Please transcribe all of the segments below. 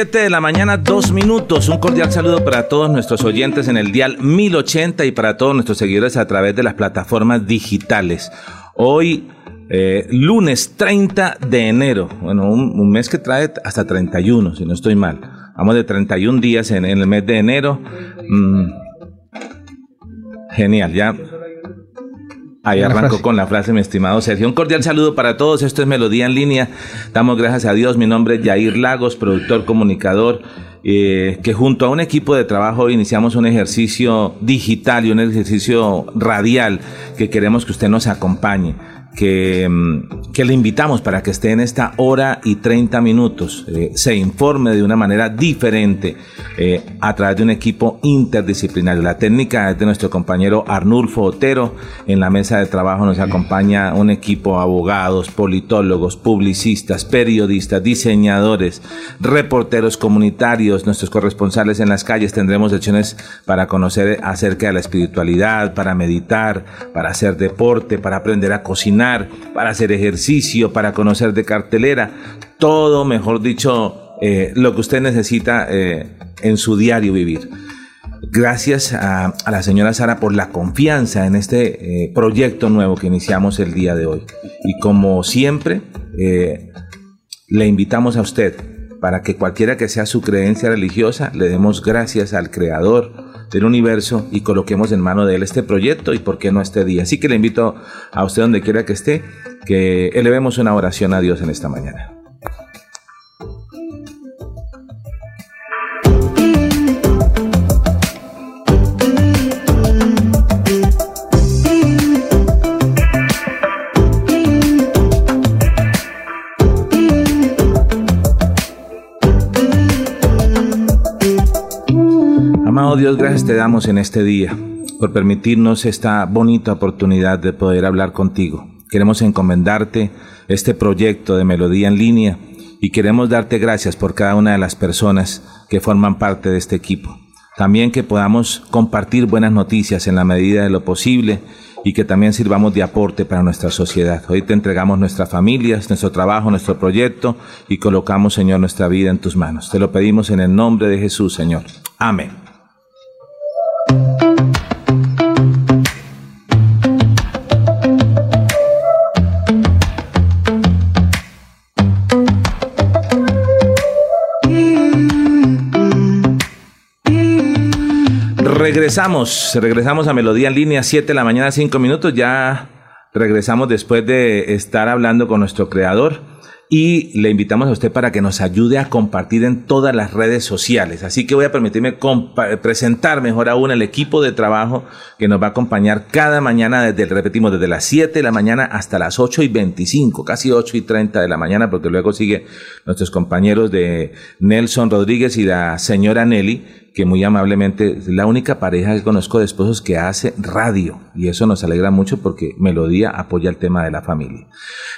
Siete de la mañana, dos minutos. Un cordial saludo para todos nuestros oyentes en el dial 1080 y para todos nuestros seguidores a través de las plataformas digitales. Hoy, eh, lunes 30 de enero. Bueno, un, mes que trae hasta 31, si no estoy mal. Vamos de 31 días en, en el mes de enero. Mm, genial, ya. Ahí arrancó con la frase, mi estimado Sergio. Un cordial saludo para todos. Esto es Melodía en línea. Damos gracias a Dios. Mi nombre es Yair Lagos, productor, comunicador, eh, que junto a un equipo de trabajo iniciamos un ejercicio digital y un ejercicio radial que queremos que usted nos acompañe. Que, mm, que le invitamos para que esté en esta hora y 30 minutos, eh, se informe de una manera diferente eh, a través de un equipo interdisciplinario. La técnica es de nuestro compañero Arnulfo Otero. En la mesa de trabajo nos acompaña un equipo de abogados, politólogos, publicistas, periodistas, diseñadores, reporteros comunitarios, nuestros corresponsales en las calles. Tendremos lecciones para conocer acerca de la espiritualidad, para meditar, para hacer deporte, para aprender a cocinar, para hacer ejercicio, para conocer de cartelera. Todo, mejor dicho, eh, lo que usted necesita eh, en su diario vivir. Gracias a, la señora Sara por la confianza en este eh, proyecto nuevo que iniciamos el día de hoy. Y como siempre, le invitamos a usted para que cualquiera que sea su creencia religiosa, le demos gracias al Creador del universo y coloquemos en mano de Él este proyecto y por qué no este día. Así que le invito a usted donde quiera que esté, que elevemos una oración a Dios en esta mañana. Dios, gracias te damos en este día por permitirnos esta bonita oportunidad de poder hablar contigo. Queremos encomendarte este proyecto de Melodía en línea y queremos darte gracias por cada una de las personas que forman parte de este equipo. También que podamos compartir buenas noticias en la medida de lo posible y que también sirvamos de aporte para nuestra sociedad. Hoy te entregamos nuestras familias, nuestro trabajo, nuestro proyecto y colocamos, Señor, nuestra vida en tus manos. Te lo pedimos en el nombre de Jesús, Señor. Amén. Regresamos, regresamos a Melodía en línea, 7 de la mañana, 5 minutos. Ya regresamos después de estar hablando con nuestro creador y le invitamos a usted para que nos ayude a compartir en todas las redes sociales. Así que voy a permitirme presentar mejor aún el equipo de trabajo que nos va a acompañar cada mañana desde, repetimos, desde las 7 de la mañana hasta las 8 y 25, casi 8 y 30 de la mañana, porque luego sigue nuestros compañeros de Nelson Rodríguez y la señora Nelly, que muy amablemente es la única pareja que conozco de esposos que hace radio y eso nos alegra mucho porque Melodía apoya el tema de la familia.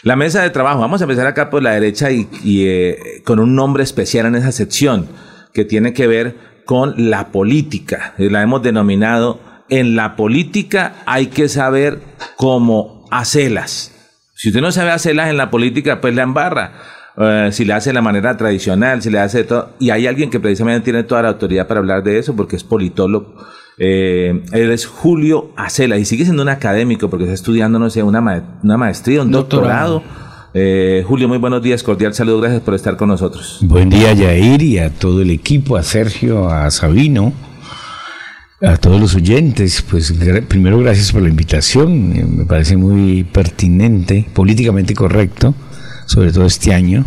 La mesa de trabajo, vamos a empezar acá por la derecha y, eh, con un nombre especial en esa sección que tiene que ver con la política. La hemos denominado en la política hay que saber cómo hacerlas. Si usted no sabe hacerlas en la política, pues la embarra. Eh, si le hace de la manera tradicional, si le hace de todo. Y hay alguien que precisamente tiene toda la autoridad para hablar de eso, porque es politólogo. Eh, él es Julio Acela y sigue siendo un académico porque está estudiando, no sé, una, ma- una maestría, un Doctorado. doctorado. Eh, Julio, muy buenos días, cordial saludo, gracias por estar con nosotros. Buen día, Yair, y a todo el equipo, a Sergio, a Sabino, a todos los oyentes. Pues primero, gracias por la invitación. eh, Me parece muy pertinente, políticamente correcto, sobre todo este año,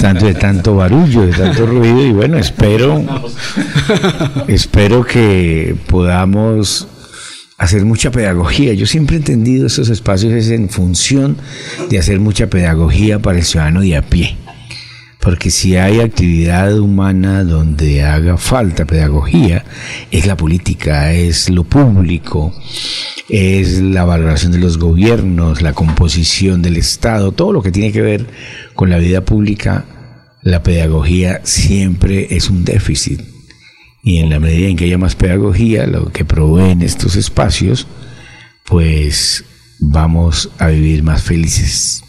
tanto de tanto barullo, de tanto ruido, y bueno, espero, espero que podamos hacer mucha pedagogía. Yo siempre he entendido esos espacios es en función de hacer mucha pedagogía para el ciudadano de a pie. Porque si hay actividad humana donde haga falta pedagogía, es la política, es lo público, es la valoración de los gobiernos, la composición del Estado, todo lo que tiene que ver con la vida pública, la pedagogía siempre es un déficit. Y en la medida en que haya más pedagogía, lo que proveen estos espacios, pues vamos a vivir más felices.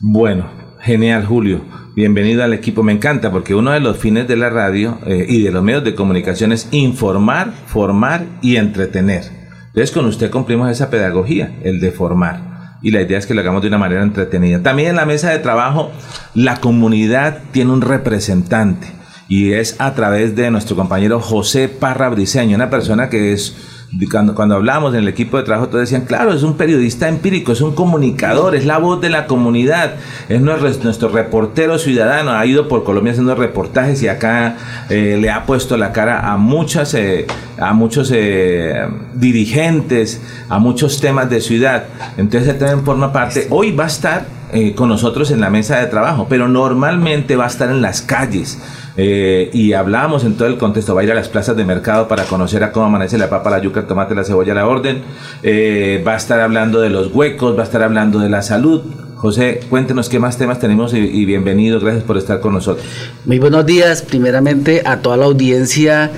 Bueno, genial Julio. Bienvenido al equipo. Me encanta porque uno de los fines de la radio eh, y de los medios de comunicación es informar, formar y entretener. Entonces con usted cumplimos esa pedagogía, el de formar. Y la idea es que lo hagamos de una manera entretenida. También en la mesa de trabajo, la comunidad tiene un representante y es a través de nuestro compañero José Parra Briseño, una persona que es cuando, cuando hablamos en el equipo de trabajo, todos decían, claro, es un periodista empírico, es un comunicador, es la voz de la comunidad, es nuestro, reportero ciudadano, ha ido por Colombia haciendo reportajes y acá eh, le ha puesto la cara a muchas, eh, a muchos eh, dirigentes, a muchos temas de ciudad. Entonces él también forma parte, hoy va a estar con nosotros en la mesa de trabajo, pero normalmente va a estar en las calles eh, y hablamos en todo el contexto, va a ir a las plazas de mercado para conocer a cómo amanece la papa, la yuca, el tomate, la cebolla, la orden, eh, va a estar hablando de los huecos, va a estar hablando de la salud. José, cuéntenos qué más temas tenemos y, bienvenido, gracias por estar con nosotros. Muy buenos días, primeramente a toda la audiencia.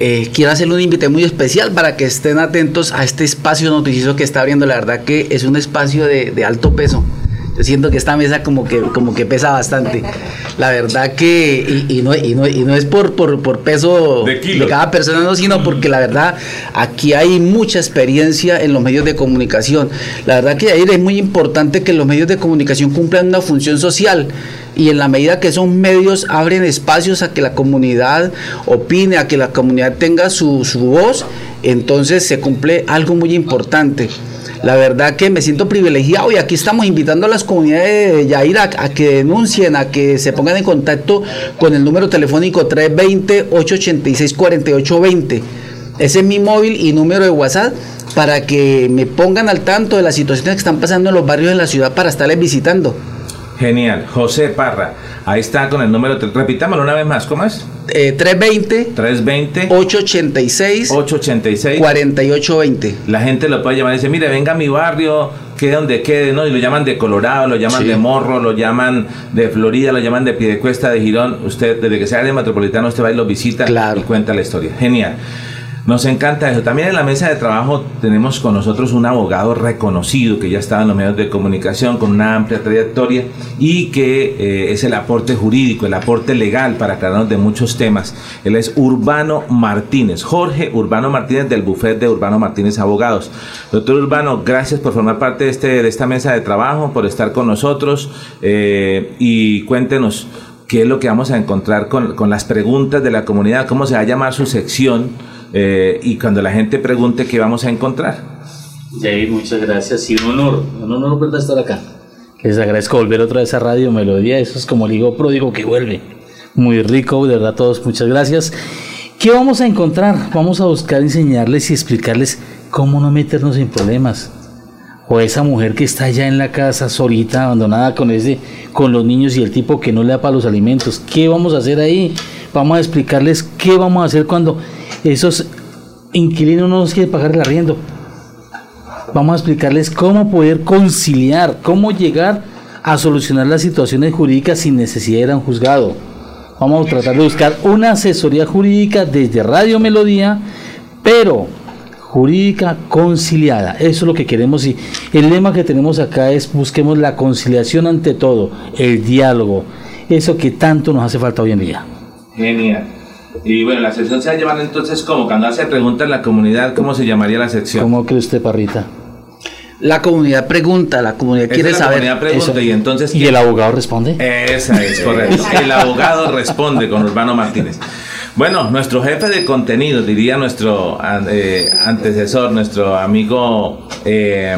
Eh, quiero hacerle un invite muy especial para que estén atentos a este espacio noticioso que está abriendo. La verdad que es un espacio de alto peso siento que esta mesa como que, como que pesa bastante. La verdad que, y, no, y, no, y no, es por, por, por peso de, cada persona, no, sino porque la verdad aquí hay mucha experiencia en los medios de comunicación. La verdad que ahí es muy importante que los medios de comunicación cumplan una función social y en la medida que esos medios abren espacios a que la comunidad opine, a que la comunidad tenga su, su voz, entonces se cumple algo muy importante. La verdad que me siento privilegiado y aquí estamos invitando a las comunidades de Yair a, que denuncien, a que se pongan en contacto con el número telefónico 320-886-4820. Ese es mi móvil y número de WhatsApp para que me pongan al tanto de las situaciones que están pasando en los barrios de la ciudad para estarles visitando. Genial. José Parra, ahí está con el número, repitámoslo una vez más, ¿cómo es? 320 320 886 886 4820. La gente lo puede llamar y dice, mire, venga a mi barrio, quede donde quede, ¿no? Y lo llaman de Colorado, lo llaman de Morro, lo llaman de Florida, lo llaman de Piedecuesta, de Girón. Usted, desde que sea de metropolitano, usted va y lo visita y cuenta la historia. Genial. Nos encanta eso. También en la mesa de trabajo tenemos con nosotros un abogado reconocido que ya estaba en los medios de comunicación con una amplia trayectoria y que eh, es el aporte jurídico, el aporte legal para aclararnos de muchos temas. Él es Urbano Martínez, Jorge Urbano Martínez del bufet de Urbano Martínez Abogados. Doctor Urbano, gracias por formar parte de, este, de esta mesa de trabajo, por estar con nosotros eh, y cuéntenos qué es lo que vamos a encontrar con, con las preguntas de la comunidad, cómo se va a llamar su sección eh, y cuando la gente pregunte qué vamos a encontrar. Jair, muchas gracias. Sí, un honor, un honor ¿verdad? estar acá. Les agradezco volver otra vez a Radio Melodía. Eso es como el hijo pródigo que vuelve. Muy rico, de verdad, todos muchas gracias. ¿Qué vamos a encontrar? Vamos a buscar enseñarles y explicarles cómo no meternos en problemas. O esa mujer que está allá en la casa solita, abandonada con ese, con los niños y el tipo que no le da para los alimentos. ¿Qué vamos a hacer ahí? Vamos a explicarles qué vamos a hacer cuando esos inquilinos no nos quieren pagar el arriendo. Vamos a explicarles cómo poder conciliar, cómo llegar a solucionar las situaciones jurídicas sin necesidad de ir juzgado. Vamos a tratar de buscar una asesoría jurídica desde Radio Melodía, pero jurídica conciliada. Eso es lo que queremos y el lema que tenemos acá es busquemos la conciliación ante todo, el diálogo, eso que tanto nos hace falta hoy en día. Genial. Y bueno, la sección se va a llamar entonces como cuando hace preguntas en la comunidad, ¿cómo se llamaría la sección? ¿Cómo cree usted, Parrita? La comunidad pregunta, la comunidad quiere saber. La comunidad pregunta y entonces. ¿Y el abogado responde? Esa es correcto. El abogado responde con Urbano Martínez. Bueno, nuestro jefe de contenido, diría nuestro eh, antecesor, nuestro amigo eh,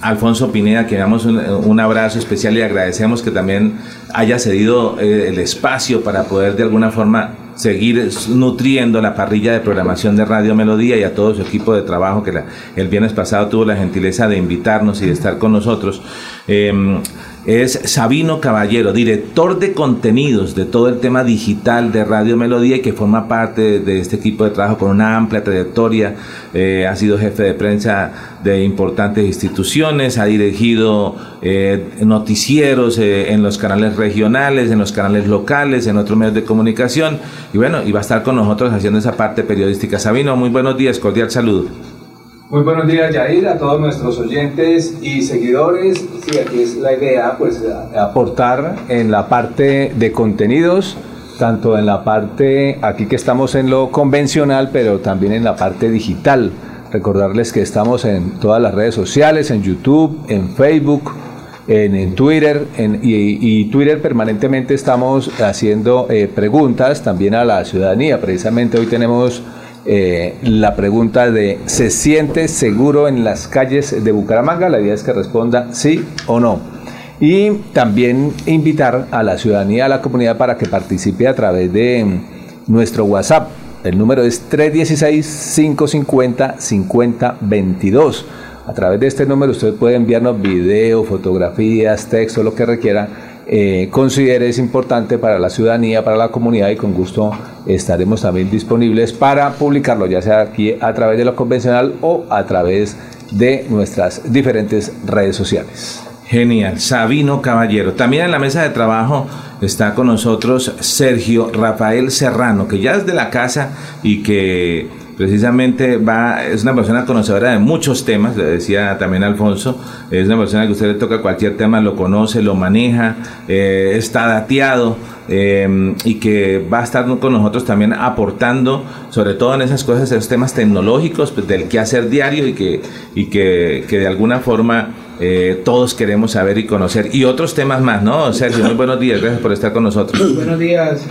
Alfonso Pineda, que damos un, abrazo especial y agradecemos que también haya cedido eh, el espacio para poder de alguna forma seguir nutriendo la parrilla de programación de Radio Melodía y a todo su equipo de trabajo que el viernes pasado tuvo la gentileza de invitarnos y de estar con nosotros es Sabino Caballero, director de contenidos de todo el tema digital de Radio Melodía y que forma parte de este equipo de trabajo con una amplia trayectoria. Eh, ha sido jefe de prensa de importantes instituciones, ha dirigido eh, noticieros eh, en los canales regionales, en los canales locales, en otros medios de comunicación y bueno, y va a estar con nosotros haciendo esa parte periodística. Sabino, muy buenos días, cordial saludo. Muy buenos días, Yair, a todos nuestros oyentes y seguidores. Sí, aquí es la idea, pues, aportar en la parte de contenidos, tanto en la parte, aquí que estamos en lo convencional, pero también en la parte digital. Recordarles que estamos en todas las redes sociales, en YouTube, en Facebook, en, Twitter, y, Twitter permanentemente estamos haciendo eh, preguntas también a la ciudadanía. Precisamente hoy tenemos eh, la pregunta de ¿se siente seguro en las calles de Bucaramanga? La idea es que responda sí o no. Y también invitar a la ciudadanía, a la comunidad para que participe a través de nuestro WhatsApp. El número es 316-550-5022. A través de este número usted puede enviarnos video, fotografías, texto, lo que requiera eh, considere es importante para la ciudadanía, para la comunidad y con gusto estaremos también disponibles para publicarlo, ya sea aquí a través de lo convencional o a través de nuestras diferentes redes sociales. Genial, Sabino Caballero. También en la mesa de trabajo está con nosotros Sergio Rafael Serrano, que ya es de la casa y que precisamente va, es una persona conocedora de muchos temas, le decía también Alfonso, es una persona que usted le toca cualquier tema, lo conoce, lo maneja, eh, está dateado eh, y que va a estar con nosotros también aportando, sobre todo en esas cosas, esos temas tecnológicos pues, del quehacer diario y que, y que, que de alguna forma eh, todos queremos saber y conocer. Y otros temas más, ¿no? Sergio, muy buenos días, gracias por estar con nosotros. Buenos días,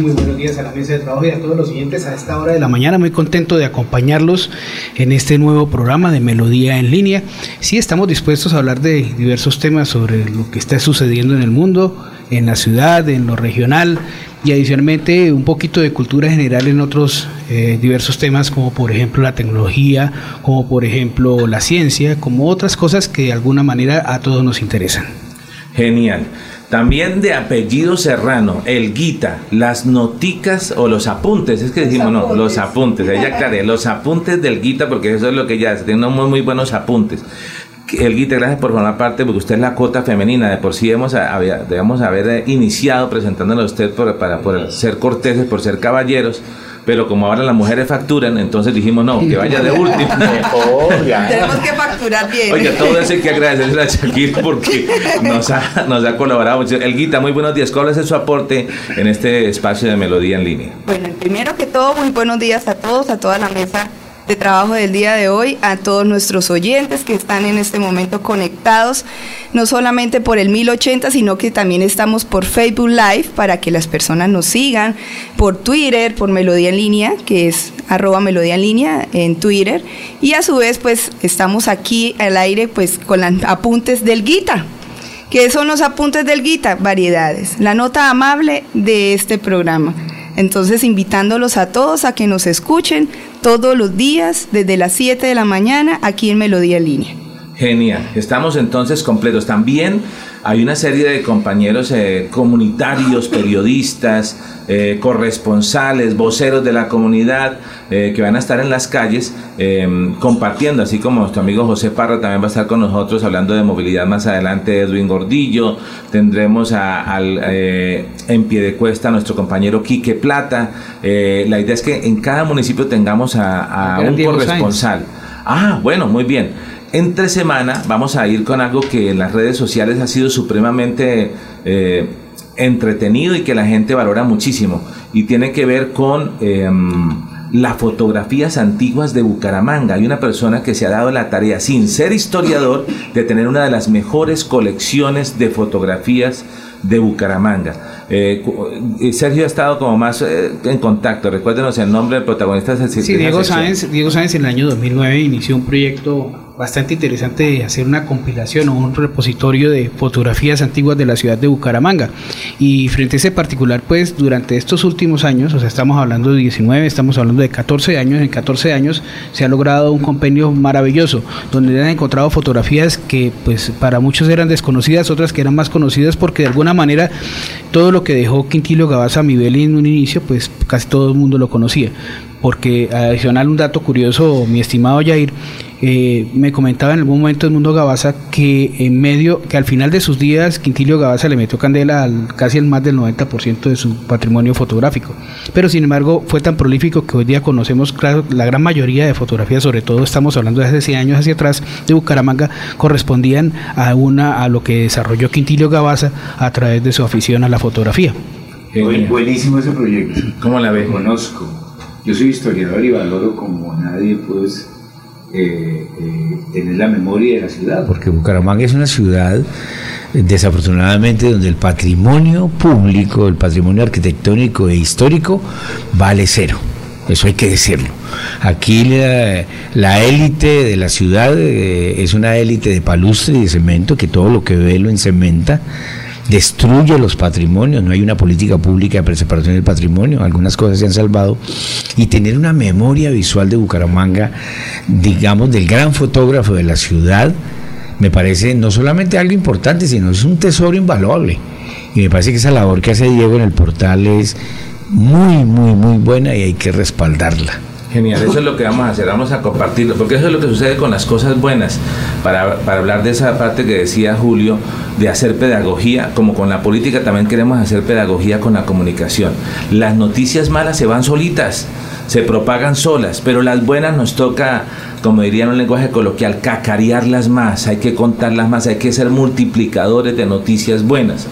muy buenos días a la mesa de trabajo y a todos los siguientes a esta hora de la mañana. Muy contento de acompañarlos en este nuevo programa de Melodía en línea. Sí, estamos dispuestos a hablar de diversos temas sobre lo que está sucediendo en el mundo, en la ciudad, en lo regional y adicionalmente un poquito de cultura general en otros eh, diversos temas como por ejemplo la tecnología, como por ejemplo la ciencia, como otras cosas que de alguna manera a todos nos interesan. Genial. También de apellido Serrano, el Guita, las noticas o los apuntes, es que decimos, no, los apuntes, ella aclaré, los apuntes del Guita, porque eso es lo que ella hace, tiene muy, muy buenos apuntes. El Guita, gracias por formar parte, porque usted es la cuota femenina, de por sí debemos, debemos haber iniciado presentándole a usted para por ser corteses, por ser caballeros pero como ahora las mujeres facturan, entonces dijimos no, que vaya de último. Tenemos que facturar bien. Oye, todo eso hay que agradecerle a Shakira porque nos ha, nos ha colaborado mucho. El Guita, muy buenos días. ¿Cuál es su aporte en este espacio de Melodía en línea? Bueno, primero que todo, muy buenos días a todos, a toda la mesa de trabajo del día de hoy, a todos nuestros oyentes que están en este momento conectados, no solamente por el 1080, sino que también estamos por Facebook Live para que las personas nos sigan, por Twitter, por Melodía en línea, que es arroba Melodía en línea en Twitter, y a su vez pues estamos aquí al aire pues con los apuntes del Guita. ¿Qué son los apuntes del Guita? Variedades. La nota amable de este programa. Entonces, invitándolos a todos a que nos escuchen todos los días desde las 7 de la mañana aquí en Melodía en Línea. Genial, estamos entonces completos. También hay una serie de compañeros eh, comunitarios, periodistas, eh, corresponsales, voceros de la comunidad eh, que van a estar en las calles compartiendo, así como nuestro amigo José Parra también va a estar con nosotros hablando de movilidad más adelante, Edwin Gordillo, tendremos al, en pie de cuesta a nuestro compañero Quique Plata. la idea es que en cada municipio tengamos a, un corresponsal. Ah, bueno, muy bien. Entre semana vamos a ir con algo que en las redes sociales ha sido supremamente eh, entretenido y que la gente valora muchísimo. Y tiene que ver con em, las fotografías antiguas de Bucaramanga. Hay una persona que se ha dado la tarea, sin ser historiador, de tener una de las mejores colecciones de fotografías de Bucaramanga. Eh, Sergio ha estado como más eh, en contacto. Recuérdenos el nombre del protagonista. sí, Diego Sáenz, Diego Sáenz en el año 2009 inició un proyecto bastante interesante hacer una compilación o un repositorio de fotografías antiguas de la ciudad de Bucaramanga. Y frente a ese particular, pues durante estos últimos años, o sea, estamos hablando de 19, estamos hablando de 14 años, en 14 años se ha logrado un compendio maravilloso, donde han encontrado fotografías que pues para muchos eran desconocidas, otras que eran más conocidas porque de alguna manera todo lo que dejó Quintilio Gabaza Mibeli en un inicio, pues casi todo el mundo lo conocía porque adicional un dato curioso, mi estimado Jair, eh, me comentaba en algún momento el mundo Gabaza que en medio, que al final de sus días Quintilio Gabaza le metió candela al casi el más del 90% de su patrimonio fotográfico. Pero sin embargo fue tan prolífico que hoy día conocemos claro, la gran mayoría de fotografías, sobre todo estamos hablando de hace 100 años hacia atrás de Bucaramanga, correspondían a una a lo que desarrolló Quintilio Gabaza a través de su afición a la fotografía. Buenísimo ese proyecto. ¿Cómo la ves? Conozco. Yo soy historiador y valoro como nadie, pues, eh, eh, tener la memoria de la ciudad. Porque Bucaramanga es una ciudad, desafortunadamente, donde el patrimonio público, el patrimonio arquitectónico e histórico vale cero. Eso hay que decirlo. Aquí la élite de la ciudad eh, es una élite de palustre y de cemento que todo lo que ve lo encementa destruye los patrimonios, no hay una política pública de preservación del patrimonio, algunas cosas se han salvado, y tener una memoria visual de Bucaramanga, digamos, del gran fotógrafo de la ciudad, me parece no solamente algo importante, sino es un tesoro invaluable. Y me parece que esa labor que hace Diego en el portal es muy, muy, muy buena y hay que respaldarla. Genial, eso es lo que vamos a hacer, vamos a compartirlo, porque eso es lo que sucede con las cosas buenas, para, para, hablar de esa parte que decía Julio, de hacer pedagogía, como con la política también queremos hacer pedagogía con la comunicación. Las noticias malas se van solitas, se propagan solas, pero las buenas nos toca como diría en un lenguaje coloquial, cacarearlas más, hay que contarlas más, hay que ser multiplicadores de noticias buenas.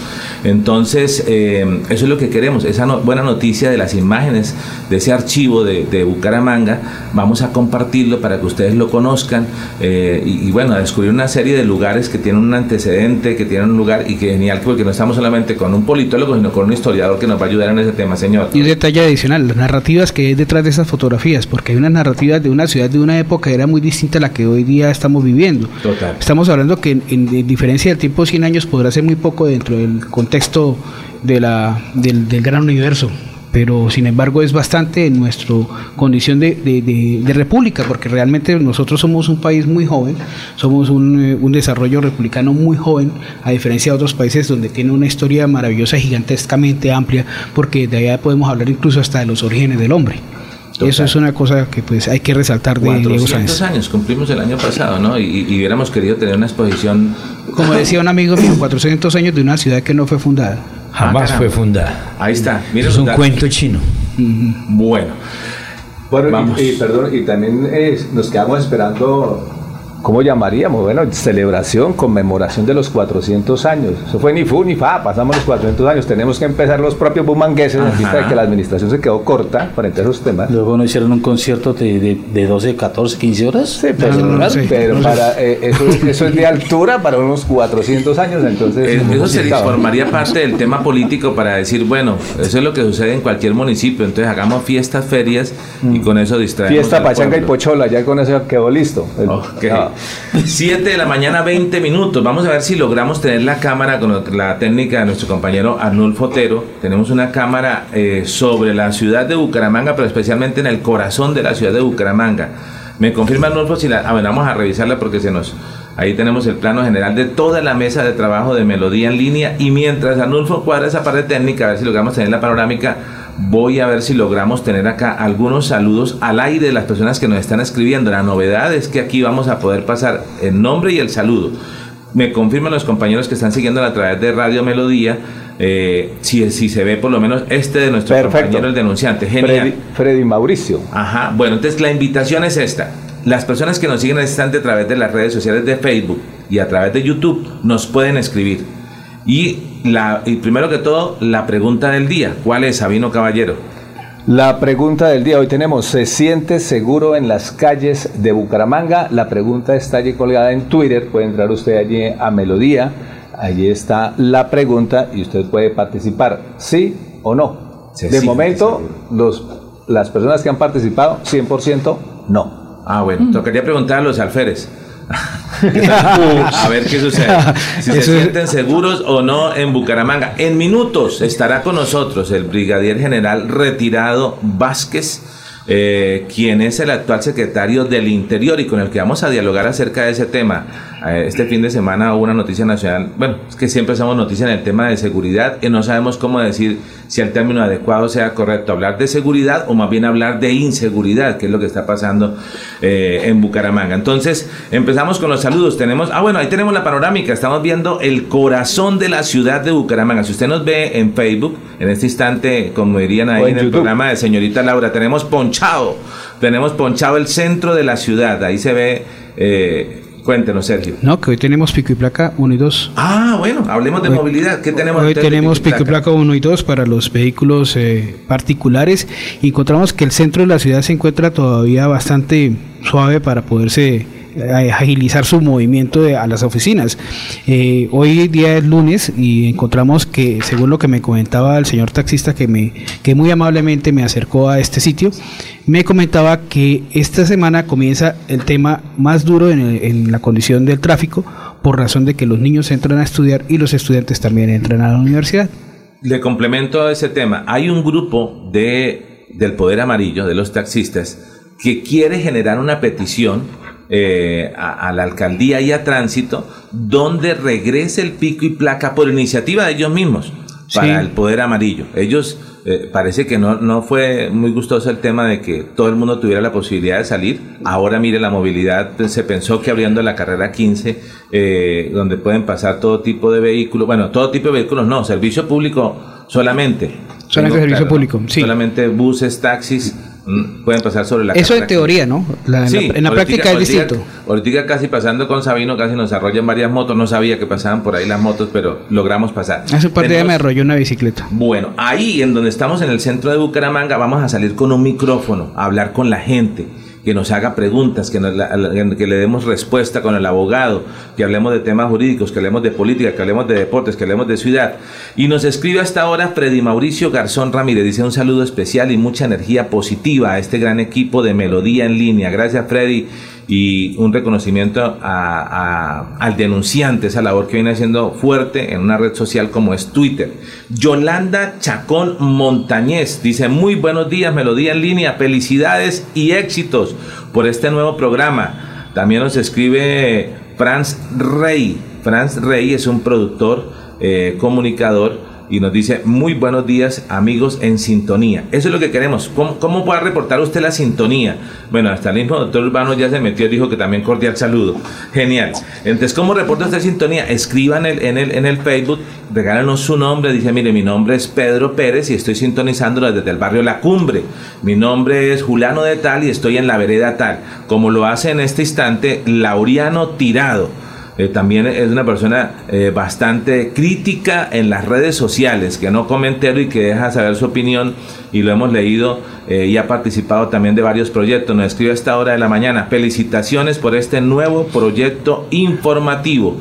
Entonces, eh, eso es lo que queremos, esa buena noticia de las imágenes de ese archivo de, Bucaramanga, vamos a compartirlo para que ustedes lo conozcan eh, y, bueno, a descubrir una serie de lugares que tienen un antecedente, que tienen un lugar y que genial, porque no estamos solamente con un politólogo, sino con un historiador que nos va a ayudar en ese tema, señor. Y un detalle adicional, las narrativas que hay detrás de esas fotografías, porque hay unas narrativas de una ciudad de una época era muy distinta a la que hoy día estamos viviendo. Estamos hablando que en, diferencia del tiempo 100 años podrá ser muy poco dentro del contexto de la, del, gran universo pero sin embargo es bastante en nuestra condición de, de, república, porque realmente nosotros somos un país muy joven, somos un, eh, un, desarrollo republicano muy joven, a diferencia de otros países donde tiene una historia maravillosa, gigantescamente amplia, porque de allá podemos hablar incluso hasta de los orígenes del hombre. Eso es una cosa que pues hay que resaltar de Diego Sáenz. años cumplimos el año pasado, ¿no? Y, hubiéramos querido tener una exposición. Como decía un amigo mío, 400 años de una ciudad que no fue fundada. Jamás ah, fue fundada. Ahí está. es un cuento chino. Bueno. Bueno, Y, perdón, y también eh, nos quedamos esperando ¿cómo llamaríamos? Bueno, celebración, conmemoración de los 400 años. Eso fue ni fu ni fa, pasamos los 400 años. Tenemos que empezar los propios bumangueses en vista de que la administración se quedó corta frente a esos temas. Luego no hicieron un concierto de, de, 12, 14, 15 horas. Sí, pero, para, eh, eso, es de altura para unos 400 años, entonces... Eh, eso se formaría parte del tema político para decir, bueno, eso es lo que sucede en cualquier municipio, entonces hagamos fiestas, ferias y con eso distraemos. Fiesta, pachanga y pochola, ya con eso quedó listo. Okay. 7 de la mañana, 20 minutos. Vamos a ver si logramos tener la cámara con la técnica de nuestro compañero Arnulfo Otero. Tenemos una cámara eh, sobre la ciudad de Bucaramanga, pero especialmente en el corazón de la ciudad de Bucaramanga. Me confirma Arnulfo si la. A ver, vamos a revisarla porque se nos. Ahí tenemos el plano general de toda la mesa de trabajo de Melodía en línea. Y mientras Arnulfo cuadra esa parte técnica, a ver si logramos tener la panorámica voy a ver si logramos tener acá algunos saludos al aire de las personas que nos están escribiendo. La novedad es que aquí vamos a poder pasar el nombre y el saludo. Me confirman los compañeros que están siguiendo a través de Radio Melodía. Eh, si, si, se ve por lo menos este de nuestros compañeros, el denunciante. Genial. Freddy, Mauricio. Ajá. Bueno, entonces la invitación es esta. Las personas que nos siguen este a través de las redes sociales de Facebook y a través de YouTube nos pueden escribir y, la, y primero que todo, la pregunta del día. ¿Cuál es, Sabino Caballero? La pregunta del día, hoy tenemos, ¿se siente seguro en las calles de Bucaramanga? La pregunta está allí colgada en Twitter, puede entrar usted allí a Melodía, Allí está la pregunta y usted puede participar, sí o no. De momento, los, las personas que han participado, 100% no. Ah, bueno, tocaría preguntar a los alférez. a ver qué sucede. Si se sienten seguros o no en Bucaramanga. En minutos estará con nosotros el brigadier general retirado Vázquez, eh, quien es el actual secretario del Interior y con el que vamos a dialogar acerca de ese tema. Eh, este fin de semana hubo una noticia nacional, bueno, es que siempre hacemos noticia en el tema de seguridad y no sabemos cómo decir si el término adecuado sea correcto, hablar de seguridad o más bien hablar de inseguridad, que es lo que está pasando eh, en Bucaramanga. Entonces, empezamos con los saludos. Tenemos, ah, bueno, ahí tenemos la panorámica. Estamos viendo el corazón de la ciudad de Bucaramanga. Si usted nos ve en Facebook, en este instante, como dirían ahí en, en el programa de señorita Laura, tenemos ponchado, tenemos ponchado el centro de la ciudad. Ahí se ve, eh, cuéntenos, Sergio. No, que hoy tenemos pico y placa 1 y 2. Ah, bueno, hablemos de Hoy- movilidad. ¿Qué tenemos? Hoy tenemos pico y placa? placa 1 y 2 para los vehículos eh, particulares. Encontramos que el centro de la ciudad se encuentra todavía bastante suave para poderse agilizar su movimiento de- a las oficinas. Eh, hoy día es lunes y encontramos que, según lo que me comentaba el señor taxista que, me, que muy amablemente me acercó a este sitio, me comentaba que esta semana comienza el tema más duro en, el- la condición del tráfico por razón de que los niños entran a estudiar y los estudiantes también entran a la universidad. Le complemento a ese tema. Hay un grupo de, del Poder Amarillo, de los taxistas, que quiere generar una petición eh, a, a la alcaldía y a tránsito donde regrese el pico y placa por iniciativa de ellos mismos para Sí. el Poder Amarillo. Ellos eh, parece que no, no fue muy gustoso el tema de que todo el mundo tuviera la posibilidad de salir. Ahora mire la movilidad, pues, se pensó que abriendo la carrera 15, eh, donde pueden pasar todo tipo de vehículos, bueno, todo tipo de vehículos no, servicio público solamente. Solamente servicio público, sí. Solamente buses, taxis, pueden pasar sobre la Eso en teoría, ¿no? La- en, la, Sí, en la práctica es distinto. Ahorita casi pasando con Sabino, casi nos arrollan varias motos. No sabía que pasaban por ahí las motos, pero logramos pasar. Hace un par de días Tenemos- me arrolló una bicicleta. bueno, ahí en donde estamos en el centro de Bucaramanga vamos a salir con un micrófono, a hablar con la gente, que nos haga preguntas, que, nos que le demos respuesta con el abogado, que hablemos de temas jurídicos, que hablemos de política, que hablemos de deportes, que hablemos de ciudad. Y nos escribe hasta ahora Freddy Mauricio Garzón Ramírez, dice un saludo especial y mucha energía positiva a este gran equipo de Melodía en línea. Gracias Freddy y un reconocimiento al denunciante, esa labor que viene haciendo fuerte en una red social como es Twitter. Yolanda Chacón Montañez dice, muy buenos días, Melodía en línea, felicidades y éxitos por este nuevo programa. También nos escribe Franz Rey. Franz Rey es un productor, eh, comunicador y nos dice muy buenos días amigos en sintonía. Eso es lo que queremos. ¿Cómo, cómo puede reportar usted la sintonía? Bueno, hasta el mismo doctor Urbano ya se metió y dijo que también cordial saludo. Genial. Entonces, ¿cómo reporta usted sintonía? Escriba en el, en el, en el Facebook, regálanos su nombre. Dice, mire, mi nombre es Pedro Pérez y estoy sintonizando desde el barrio La Cumbre. Mi nombre es Julano de Tal y estoy en la vereda Tal. Como lo hace en este instante Lauriano Tirado. Eh, también es una persona eh, bastante crítica en las redes sociales, que no come entero y que deja saber su opinión y lo hemos leído eh, y ha participado también de varios proyectos. Nos escribe a esta hora de la mañana. Felicitaciones por este nuevo proyecto informativo.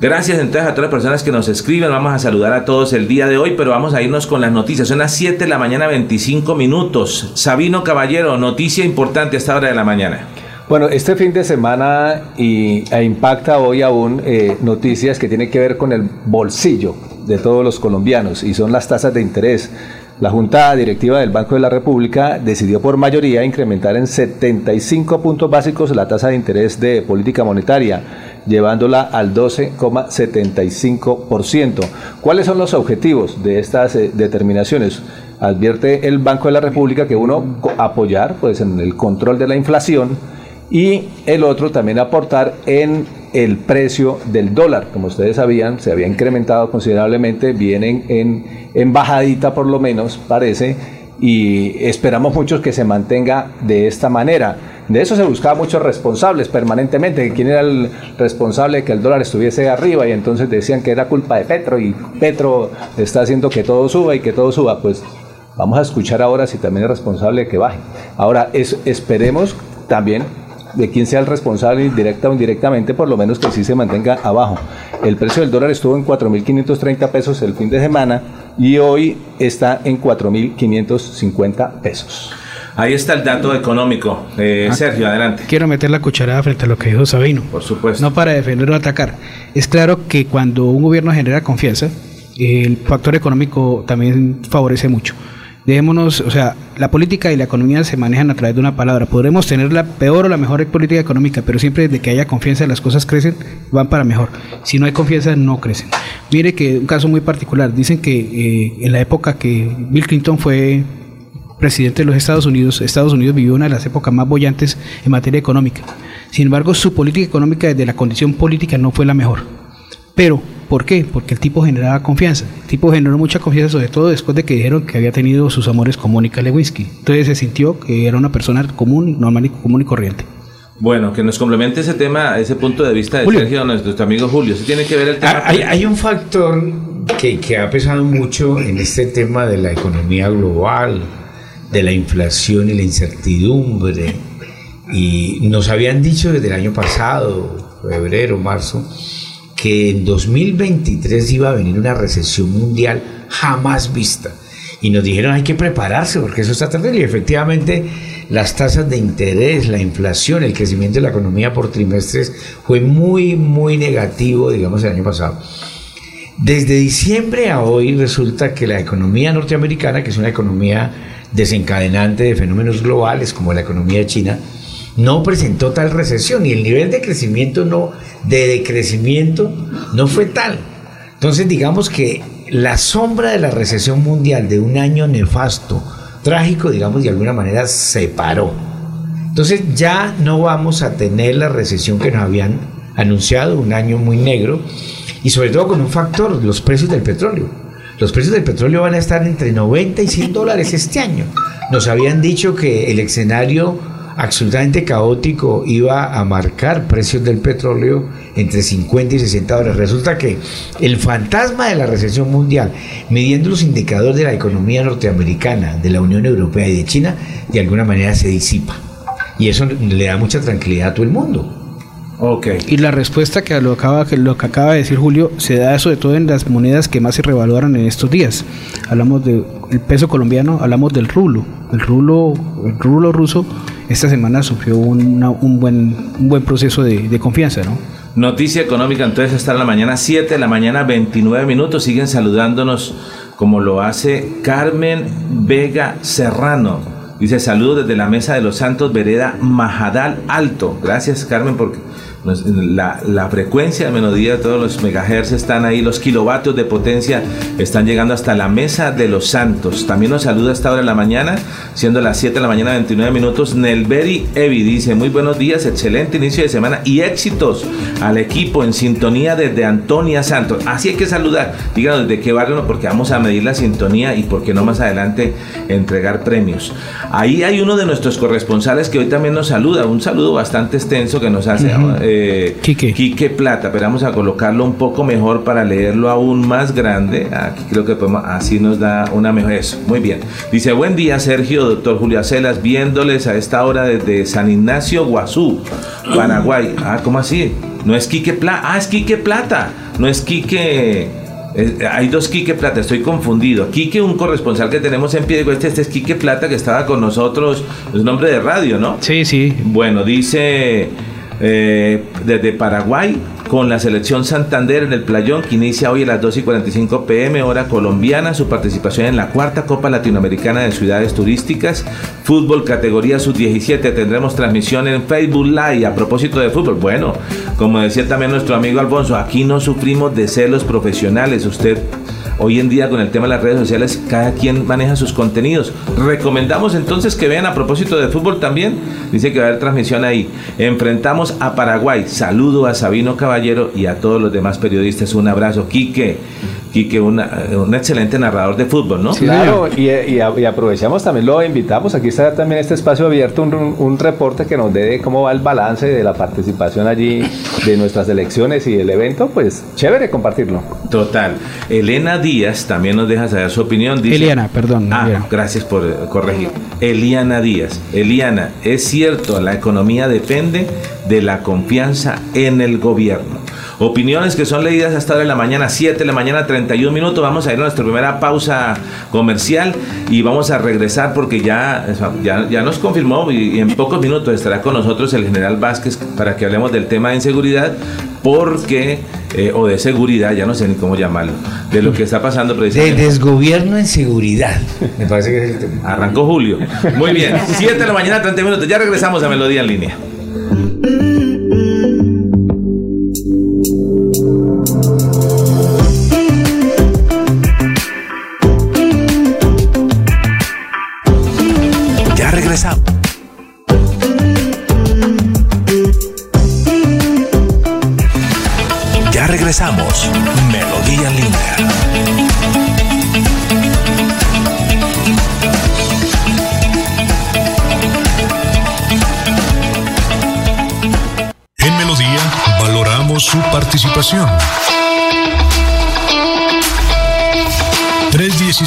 Gracias entonces a todas las personas que nos escriben. Vamos a saludar a todos el día de hoy, pero vamos a irnos con las noticias. Son las 7 de la mañana, 25 minutos. Sabino Caballero, noticia importante a esta hora de la mañana. Bueno, este fin de semana y, e impacta hoy aún eh, noticias que tienen que ver con el bolsillo de todos los colombianos y son las tasas de interés. La Junta Directiva del Banco de la República decidió por mayoría incrementar en 75 puntos básicos la tasa de interés de política monetaria, llevándola al 12,75%. ¿Cuáles son los objetivos de estas eh, determinaciones? Advierte el Banco de la República que uno apoyar pues en el control de la inflación y el otro también aportar en el precio del dólar. Como ustedes sabían, se había incrementado considerablemente, vienen en, en bajadita por lo menos, parece, y esperamos muchos que se mantenga de esta manera. De eso se buscaba muchos responsables permanentemente, quién era el responsable de que el dólar estuviese arriba y entonces decían que era culpa de Petro y Petro está haciendo que todo suba y que todo suba. Pues vamos a escuchar ahora si también es responsable de que baje. Ahora es, esperemos también de quién sea el responsable, directa o indirectamente, por lo menos que sí se mantenga abajo. El precio del dólar estuvo en 4.530 pesos el fin de semana y hoy está en 4.550 pesos. Ahí está el dato económico. Eh, Ah. Sergio, adelante. Quiero meter la cucharada frente a lo que dijo Sabino. Por supuesto. No para defender o atacar. Es claro que cuando un gobierno genera confianza, el factor económico también favorece mucho. Dejémonos, o sea, la política y la economía se manejan a través de una palabra. Podremos tener la peor o la mejor política económica, pero siempre desde que haya confianza las cosas crecen, van para mejor. Si no hay confianza, no crecen. Mire que un caso muy particular, dicen que eh, en la época que Bill Clinton fue presidente de los Estados Unidos, Estados Unidos vivió una de las épocas más bollantes en materia económica. Sin embargo, su política económica desde la condición política no fue la mejor. Pero, ¿por qué? Porque el tipo generaba confianza. El tipo generó mucha confianza, sobre todo después de que dijeron que había tenido sus amores con Mónica Lewinsky. Entonces se sintió que era una persona común, normal y común y corriente. Bueno, que nos complemente ese tema, ese punto de vista de Julio. Sergio, nuestro amigo Julio. ¿Sí tiene que ver el tema? Ah, Hay, hay un factor que, que ha pesado mucho en este tema de la economía global, de la inflación y la incertidumbre. Y nos habían dicho desde el año pasado, febrero, marzo, que en 2023 iba a venir una recesión mundial jamás vista. Y nos dijeron hay que prepararse porque eso está terrible. Y efectivamente las tasas de interés, la inflación, el crecimiento de la economía por trimestres fue muy, muy negativo, digamos, el año pasado. Desde diciembre a hoy resulta que la economía norteamericana, que es una economía desencadenante de fenómenos globales como la economía china, no presentó tal recesión y el nivel de crecimiento no de decrecimiento no fue tal. Entonces digamos que la sombra de la recesión mundial de un año nefasto, trágico, digamos de alguna manera se paró. Entonces ya no vamos a tener la recesión que nos habían anunciado, un año muy negro, y sobre todo con un factor, los precios del petróleo. Los precios del petróleo van a estar entre 90 y 100 dólares este año. Nos habían dicho que el escenario absolutamente caótico iba a marcar precios del petróleo entre 50 y 60 dólares. Resulta que el fantasma de la recesión mundial, midiendo los indicadores de la economía norteamericana, de la Unión Europea y de China, de alguna manera se disipa. Y eso le da mucha tranquilidad a todo el mundo. Ok. Y la respuesta que lo, acaba, que lo que acaba de decir Julio se da sobre todo en las monedas que más se revaluaron en estos días. Hablamos del peso colombiano, hablamos del rublo. El rublo, el rublo ruso esta semana sufrió una- un, buen, un buen proceso de, de confianza, ¿no? Noticia económica, entonces en la mañana 7 de la mañana 29 minutos. Siguen saludándonos como lo hace Carmen Vega Serrano. Dice saludos desde la Mesa de los Santos, Vereda Majadal Alto. Gracias Carmen nos- la, la frecuencia de melodía, todos los megahertz están ahí, los kilovatios de potencia están llegando hasta la Mesa de los Santos. También nos saluda a esta hora de la mañana, siendo las 7 de la mañana 29 minutos. Nelberi Evi dice muy buenos días, excelente inicio de semana y éxitos al equipo en sintonía desde Antonia Santos. Así hay que saludar. Díganos de qué barrio, no, porque vamos a medir la sintonía y por qué no más adelante entregar premios. Ahí hay uno de nuestros corresponsales que hoy también nos saluda. Un saludo bastante extenso que nos hace eh, Quique. Quique Plata. Pero vamos a colocarlo un poco mejor para leerlo aún más grande. Aquí creo que podemos, así nos da una mejor. Eso, muy bien. Dice, buen día Sergio, doctor Julia Celas, viéndoles a esta hora desde San Ignacio, Guazú, Paraguay. Ah, ¿cómo así? No es Quique Plata. Ah, es Quique Plata. No es Quique... hay dos Quique Plata, estoy confundido. Quique, un corresponsal que tenemos en pie, este, este es Quique Plata que estaba con nosotros, es nombre de radio, ¿no? Sí, sí. Bueno, dice eh, desde Paraguay con la selección Santander en el Playón que inicia hoy a las 2 y 45 pm hora colombiana. Su participación en la cuarta Copa Latinoamericana de Ciudades Turísticas fútbol categoría sub-17 tendremos transmisión en Facebook Live. A propósito de fútbol bueno como decía también nuestro amigo Alfonso aquí no sufrimos de celos profesionales. Usted Hoy en día con el tema de las redes sociales, cada quien maneja sus contenidos. Recomendamos entonces que vean a propósito de fútbol también. Dice que va a haber transmisión ahí. Enfrentamos a Paraguay. Saludo a Sabino Caballero y a todos los demás periodistas. Un abrazo. Quique, Quique, una- un excelente narrador de fútbol, ¿no? Claro, y, y- y aprovechamos también, lo invitamos, aquí está también este espacio abierto, un, un reporte que nos dé de cómo va el balance de la participación allí de nuestras elecciones y el evento, pues chévere compartirlo. Total. Elena Díaz también nos deja saber su opinión. Dice, Eliana, perdón, Ah, Eliana. gracias por eh, corregir. Eliana Díaz. Eliana, es cierto, la economía depende de la confianza en el gobierno. Opiniones que son leídas hasta ahora de la mañana, 7 de la mañana, 31 minutos. Vamos a ir a nuestra primera pausa comercial y vamos a regresar porque ya, ya, ya nos confirmó y, y en pocos minutos estará con nosotros el general Vázquez para que hablemos del tema de inseguridad, porque, eh, o de seguridad, ya no sé ni cómo llamarlo, de lo que está pasando De precisamente. desgobierno en seguridad. Me parece que es el tema. Arrancó Julio. Muy bien, 7 de la mañana, 30 minutos. Ya regresamos a Melodía en línea.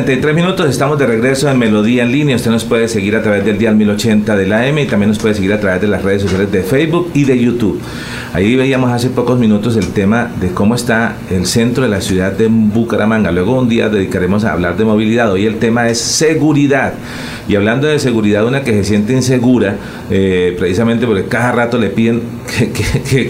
43 minutos, estamos de regreso en Melodía en Línea. Usted nos puede seguir a través del Dial 1080 de la M y también nos puede seguir a través de las redes sociales de Facebook y de YouTube. Ahí veíamos hace pocos minutos el tema de cómo está el centro de la ciudad de Bucaramanga. Luego un día dedicaremos a hablar de movilidad. Hoy el tema es seguridad. Y hablando de seguridad, una que se siente insegura, eh, precisamente porque cada rato le piden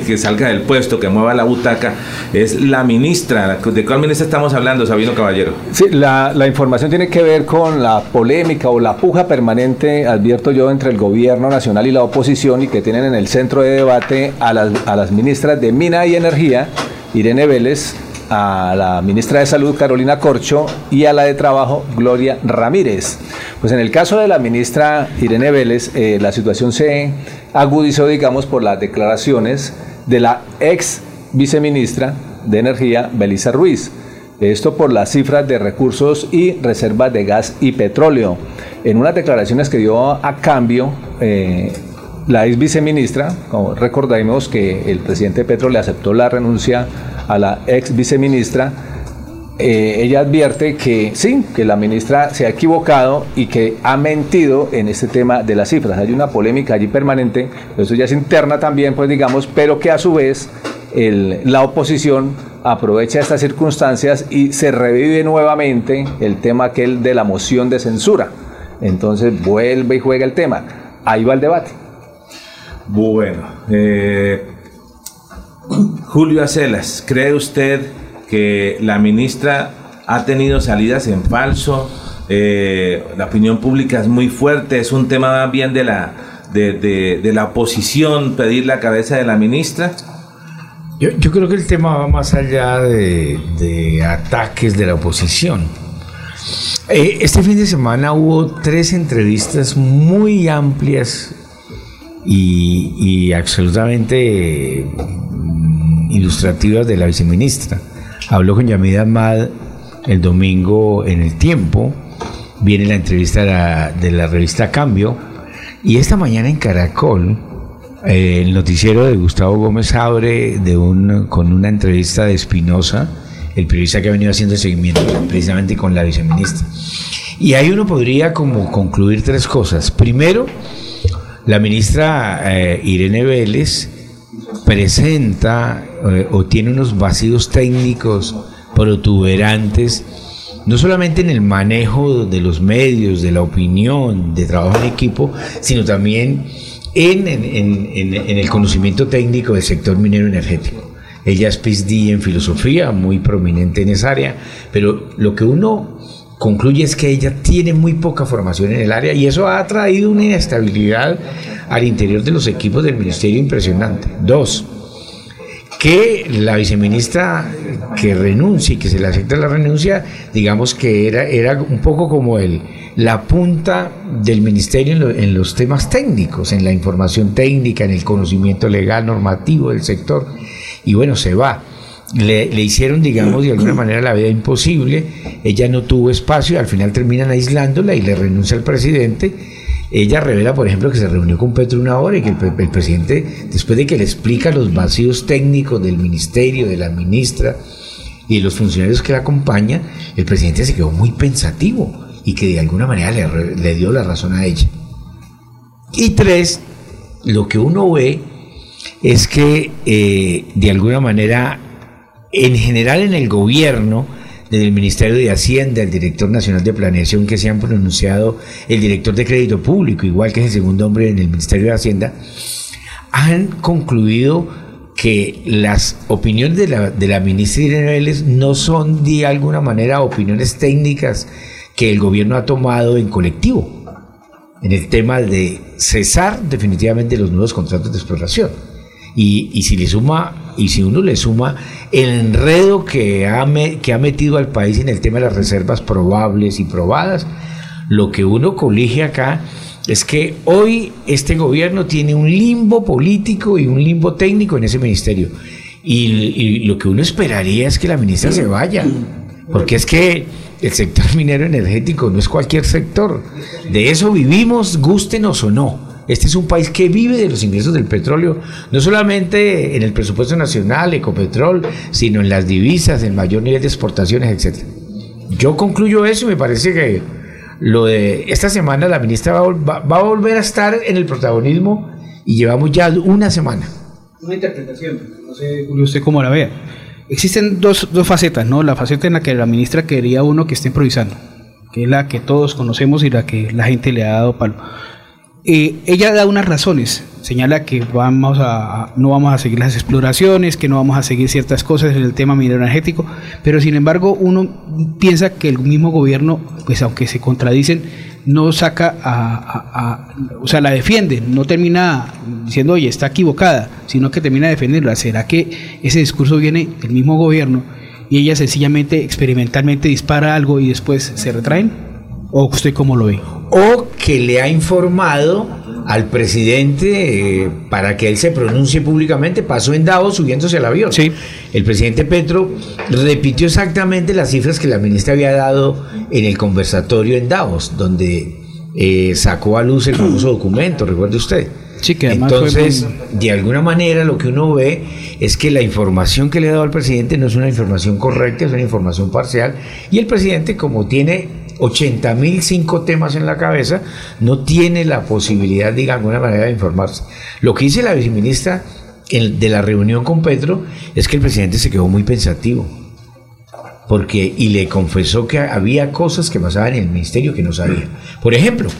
que, salga del puesto, que mueva la butaca, es la ministra. ¿De cuál ministra estamos hablando, Sabino Caballero? Sí, la, la información tiene que ver con la polémica o la puja permanente, advierto yo, entre el gobierno nacional y la oposición y que tienen en el centro de debate a las, a las ministras de Mina y Energía, Irene Vélez, a la ministra de Salud, Carolina Corcho, y a la de Trabajo, Gloria Ramírez. Pues en el caso de la ministra Irene Vélez, eh, la situación se agudizó, digamos, por las declaraciones de la ex viceministra de Energía, Belisa Ruiz. Esto por las cifras de recursos y reservas de gas y petróleo. En unas declaraciones que dio a cambio eh, la ex viceministra, recordemos que el presidente Petro le aceptó la renuncia a la ex viceministra, eh, ella advierte que sí, que la ministra se ha equivocado y que ha mentido en este tema de las cifras. Hay una polémica allí permanente, eso ya es interna también, pues digamos, pero que a su vez la oposición aprovecha estas circunstancias y se revive nuevamente el tema aquel de la moción de censura. Entonces vuelve y juega el tema. Ahí va el debate. Bueno, eh, Julio Acelas, ¿cree usted que la ministra ha tenido salidas en falso? Eh, la opinión pública es muy fuerte, es un tema bien de la, de, la oposición pedir la cabeza de la ministra. Yo, creo que el tema va más allá de, ataques de la oposición. Eh, este fin de semana hubo tres entrevistas muy amplias y, absolutamente ilustrativas de la viceministra. Habló con Yamida Ahmad el domingo en El Tiempo, viene la entrevista de la, de la revista Cambio, y esta mañana en Caracol, eh, el noticiero de Gustavo Gómez abre de un, con una entrevista de Espinosa, el periodista que ha venido haciendo seguimiento precisamente con la viceministra. Y ahí uno podría como concluir tres cosas. Primero, la ministra eh, Irene Vélez presenta eh, o tiene unos vacíos técnicos protuberantes, no solamente en el manejo de los medios, de la opinión, de trabajo en equipo, sino también en, en- en- en el conocimiento técnico del sector minero energético. Ella es PhD en filosofía, muy prominente en esa área, pero lo que uno concluye es que ella tiene muy poca formación en el área y eso ha traído una inestabilidad al interior de los equipos del ministerio impresionante. Dos, que la viceministra que renuncie, que se le acepte la renuncia, digamos que era, era un poco como el, la punta del ministerio en, lo- en los temas técnicos, en la información técnica, en el conocimiento legal, normativo del sector, y bueno, se va. Le, le hicieron, digamos, de alguna manera la vida imposible, ella no tuvo espacio, al final terminan aislándola y le renuncia al presidente. Ella revela, por ejemplo, que se reunió con Petro una hora y que el, pre- el presidente, después de que le explica los vacíos técnicos del ministerio, de la ministra y de los funcionarios que la acompañan, el presidente se quedó muy pensativo y que de alguna manera le dio la razón a ella. Y tres, lo que uno ve es que eh, de alguna manera, en general en el gobierno, desde el Ministerio de Hacienda, el Director Nacional de Planeación, que se han pronunciado, el Director de Crédito Público, igual que es el segundo hombre en el Ministerio de Hacienda, han concluido que las opiniones de la, de la ministra Irene Vélez no son de alguna manera opiniones técnicas que el gobierno ha tomado en colectivo en el tema de cesar definitivamente los nuevos contratos de exploración. Y, y si le suma, y si uno le suma el enredo que ha, que ha metido al país en el tema de las reservas probables y probadas, lo que uno colige acá es que hoy este gobierno tiene un limbo político y un limbo técnico en ese ministerio. Y, y lo que uno esperaría es que la ministra se vaya, porque es que el sector minero energético no es cualquier sector. De eso vivimos, gústenos o no. Este es un país que vive de los ingresos del petróleo, no solamente en el presupuesto nacional, Ecopetrol, sino en las divisas, en mayor nivel de exportaciones, etc. Yo concluyo eso y me parece que lo de esta semana la ministra va va- va a volver a estar en el protagonismo y llevamos ya una semana. Una interpretación, no sé Julio, usted cómo la vea. Existen dos, dos facetas, ¿no? La faceta en la que la ministra quería uno que esté improvisando, que es la que todos conocemos y la que la gente le ha dado palo. Eh, ella da unas razones, señala que vamos a, no vamos a seguir las exploraciones, que no vamos a seguir ciertas cosas en el tema minero energético, pero sin embargo uno piensa que el mismo gobierno, pues aunque se contradicen, no saca a- o sea, la defiende, no termina diciendo, oye, está equivocada, sino que termina defendiéndola. ¿Será que ese discurso viene del mismo gobierno y ella sencillamente experimentalmente dispara algo y después se retraen? ¿O usted cómo lo ve? o que le ha informado al presidente eh, para que él se pronuncie públicamente, pasó en Davos subiéndose al avión. Sí. El presidente Petro repitió exactamente las cifras que la ministra había dado en el conversatorio en Davos, donde eh, sacó a luz el famoso documento, recuerde usted. Sí, que fue Entonces, de alguna manera lo que uno ve es que la información que le ha dado al presidente no es una información correcta, es una información parcial. Y el presidente, como tiene 80 mil cinco temas en la cabeza, no tiene la posibilidad de alguna manera de informarse. Lo que dice la viceministra de la reunión con Petro es que el presidente se quedó muy pensativo. Porque, y le confesó que había cosas que pasaban en el ministerio que no sabía. Por ejemplo,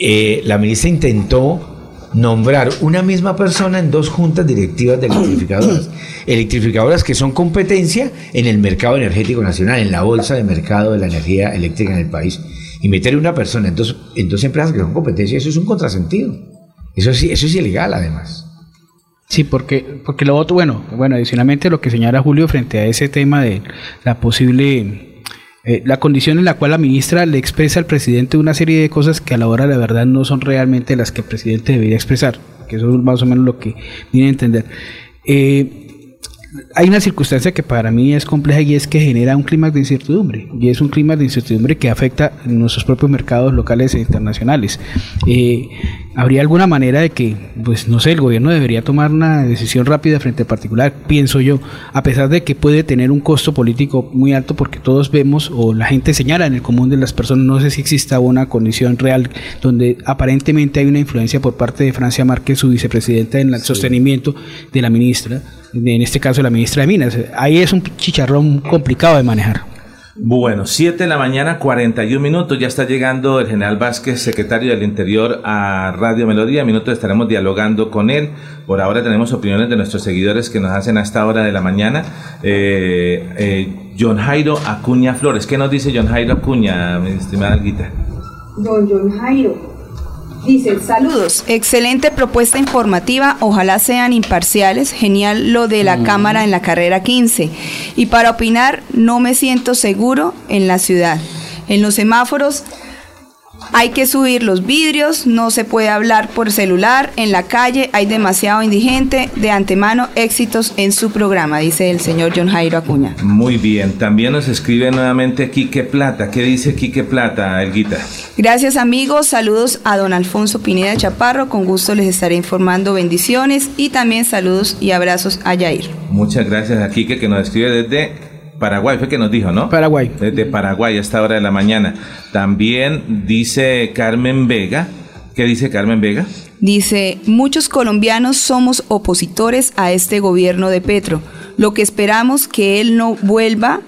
eh, la ministra intentó nombrar una misma persona en dos juntas directivas de electrificadoras. electrificadoras que son competencia en el mercado energético nacional, en la bolsa de mercado de la energía eléctrica en el país. Y meter una persona en dos, en dos empresas que son competencia, eso es un contrasentido. Eso, sí, eso es ilegal además. Sí, porque, porque lo otro, bueno, bueno, adicionalmente lo que señala Julio frente a ese tema de la posible, eh, la condición en la cual la ministra le expresa al presidente una serie de cosas que a la hora de la verdad no son realmente las que el presidente debería expresar, que eso es más o menos lo que viene a entender. Eh, hay una circunstancia que para mí es compleja y es que genera un clima de incertidumbre y es un clima de incertidumbre que afecta nuestros propios mercados locales e internacionales. Eh, ¿Habría alguna manera de que, pues no sé, el gobierno debería tomar una decisión rápida frente a particular? Pienso yo, a pesar de que puede tener un costo político muy alto porque todos vemos o la gente señala en el común de las personas, no sé si exista una condición real donde aparentemente hay una influencia por parte de Francia Márquez, su vicepresidenta, en el sostenimiento de la ministra, en este caso la ministra de Minas. Ahí es un chicharrón complicado de manejar. Bueno, 7 de la mañana, 41 minutos. Ya está llegando el general Vázquez, secretario del Interior, a Radio Melodía. Minutos estaremos dialogando con él. Por ahora tenemos opiniones de nuestros seguidores que nos hacen a esta hora de la mañana. Eh, eh, John Jairo Acuña Flores. ¿Qué nos dice John Jairo Acuña, mi estimada Alguita? Don John Jairo, Dice, saludos, excelente propuesta informativa, ojalá sean imparciales, genial lo de la cámara en la carrera 15. Y para opinar, no me siento seguro en la ciudad. En los semáforos hay que subir los vidrios, no se puede hablar por celular, en la calle hay demasiado indigente, de antemano éxitos en su programa, dice el señor John Jairo Acuña. Muy bien, también nos escribe nuevamente Quique Plata. ¿Qué dice Quique Plata, Elguita? Gracias amigos, saludos a don Alfonso Pineda Chaparro, con gusto les estaré informando bendiciones y también saludos y abrazos a Yair. Muchas gracias a Quique que nos escribe desde Paraguay fue que nos dijo, ¿no? Paraguay. Desde Paraguay a esta hora de la mañana. También dice Carmen Vega. ¿Qué dice Carmen Vega? Dice, muchos colombianos somos opositores a este gobierno de Petro. Lo que esperamos que él no vuelva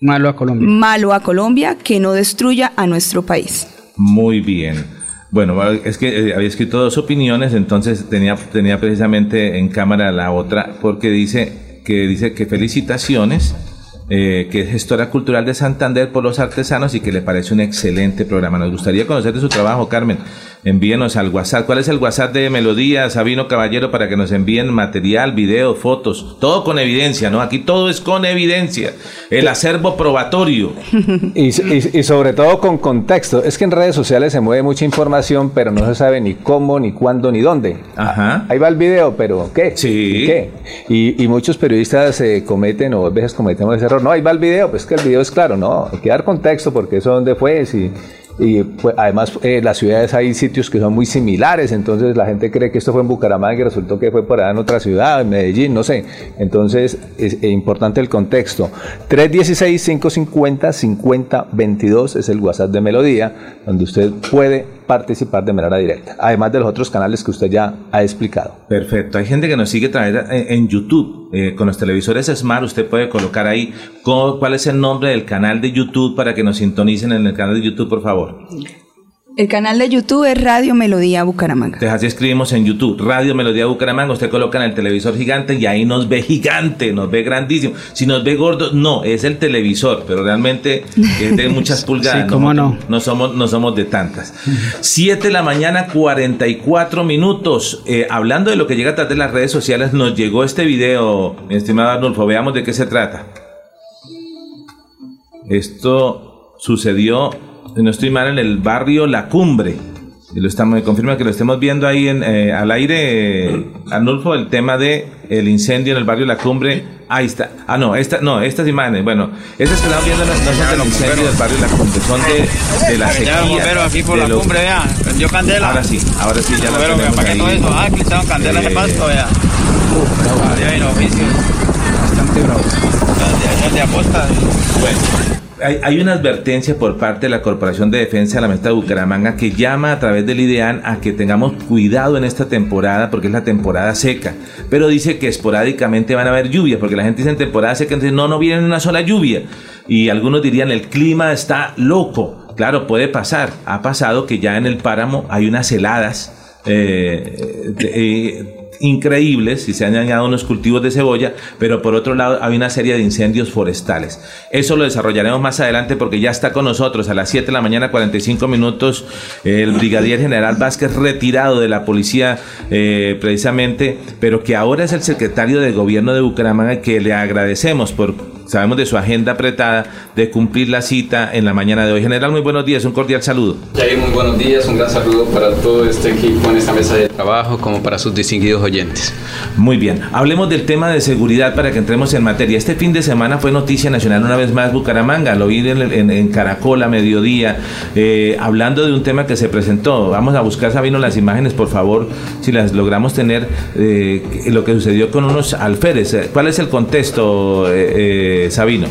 malo a Colombia. Malo a Colombia, que no destruya a nuestro país. Muy bien. Bueno, es que eh, había escrito dos opiniones, entonces tenía, tenía precisamente en cámara la otra, porque dice que dice que felicitaciones, eh, que es gestora cultural de Santander por los artesanos y que le parece un excelente programa. Nos gustaría conocer de su trabajo, Carmen envíenos al WhatsApp. ¿Cuál es el WhatsApp de Melodía, Sabino Caballero, para que nos envíen material, video, fotos? Todo con evidencia, ¿no? Aquí todo es con evidencia. El acervo probatorio. Y, sobre todo con contexto. Es que en redes sociales se mueve mucha información, pero no se sabe ni cómo, ni cuándo, ni dónde. Ajá. Ahí va el video, pero ¿qué? Sí. ¿Qué? Y, muchos periodistas se cometen, o a veces cometemos ese error. No, ahí va el video, pues que el video es claro, no. Hay que dar contexto porque eso dónde fue, si y además eh, las ciudades hay sitios que son muy similares, entonces la gente cree que esto fue en Bucaramanga y resultó que fue por allá en otra ciudad, en Medellín, no sé. Entonces es, importante el contexto. 316-550-5022 es el WhatsApp de Melodía, donde usted puede participar de manera directa, además de los otros canales que usted ya ha explicado. Perfecto, hay gente que nos sigue en YouTube, eh, con los televisores Smart, usted puede colocar ahí cuál es el nombre del canal de YouTube para que nos sintonicen en el canal de YouTube, por favor. El canal de YouTube es Radio Melodía Bucaramanga. Entonces así escribimos en YouTube, Radio Melodía Bucaramanga, usted coloca en el televisor gigante y ahí nos ve gigante, nos ve grandísimo. Si nos ve gordo, no, es el televisor, pero realmente es de muchas pulgadas. ¿cómo no, no? somos, no somos de tantas. 7 de la mañana, 44 minutos. Eh, hablando de lo que llega a través de las redes sociales, nos llegó este video, mi estimado Arnulfo, veamos de qué se trata. Esto sucedió no estoy mal, en el barrio La Cumbre. Y lo estamos, me confirma que lo estemos viendo ahí en, eh, al aire, eh, Arnulfo, el tema de el incendio en el barrio La Cumbre. Ahí está. Ah, no, esta, no, estas imágenes. Bueno, estas que estamos viendo no, son del incendio del barrio La Cumbre, son de, de la sequía. aquí por la cumbre, vea. Prendió candela. Ahora sí, ahora sí, ya lo tenemos ¿para qué todo eso? Ah, estaban candela de pasto, vea. Uh, bravo. Ahí oficio. Bastante bravo. De, de aposta. Bueno hay, una advertencia por parte de la Corporación de Defensa de la Mesta de Bucaramanga que llama a través del IDEAN a que tengamos cuidado en esta temporada porque es la temporada seca. Pero dice que esporádicamente van a haber lluvias porque la gente dice en temporada seca, entonces no, no viene una sola lluvia. Y algunos dirían el clima está loco. Claro, puede pasar. Ha pasado que ya en el páramo hay unas heladas. Eh, eh, increíbles y se han añadido unos cultivos de cebolla, pero por otro lado hay una serie de incendios forestales. Eso lo desarrollaremos más adelante porque ya está con nosotros a las 7 de la mañana 45 minutos el brigadier general Vázquez retirado de la policía eh, precisamente, pero que ahora es el secretario de gobierno de Bucaramanga que le agradecemos por sabemos de su agenda apretada de cumplir la cita en la mañana de hoy. General, muy buenos días, un cordial saludo. Jair, muy buenos días, un gran saludo para todo este equipo en esta mesa de trabajo, como para sus distinguidos oyentes. Muy bien, hablemos del tema de seguridad para que entremos en materia. Este fin de semana fue noticia nacional una vez más Bucaramanga, lo vi en, en, Caracol a mediodía, eh, hablando de un tema que se presentó. Vamos a buscar, Sabino, las imágenes, por favor, si las logramos tener, eh, lo que sucedió con unos alférez. ¿Cuál es el contexto, eh, Sabino?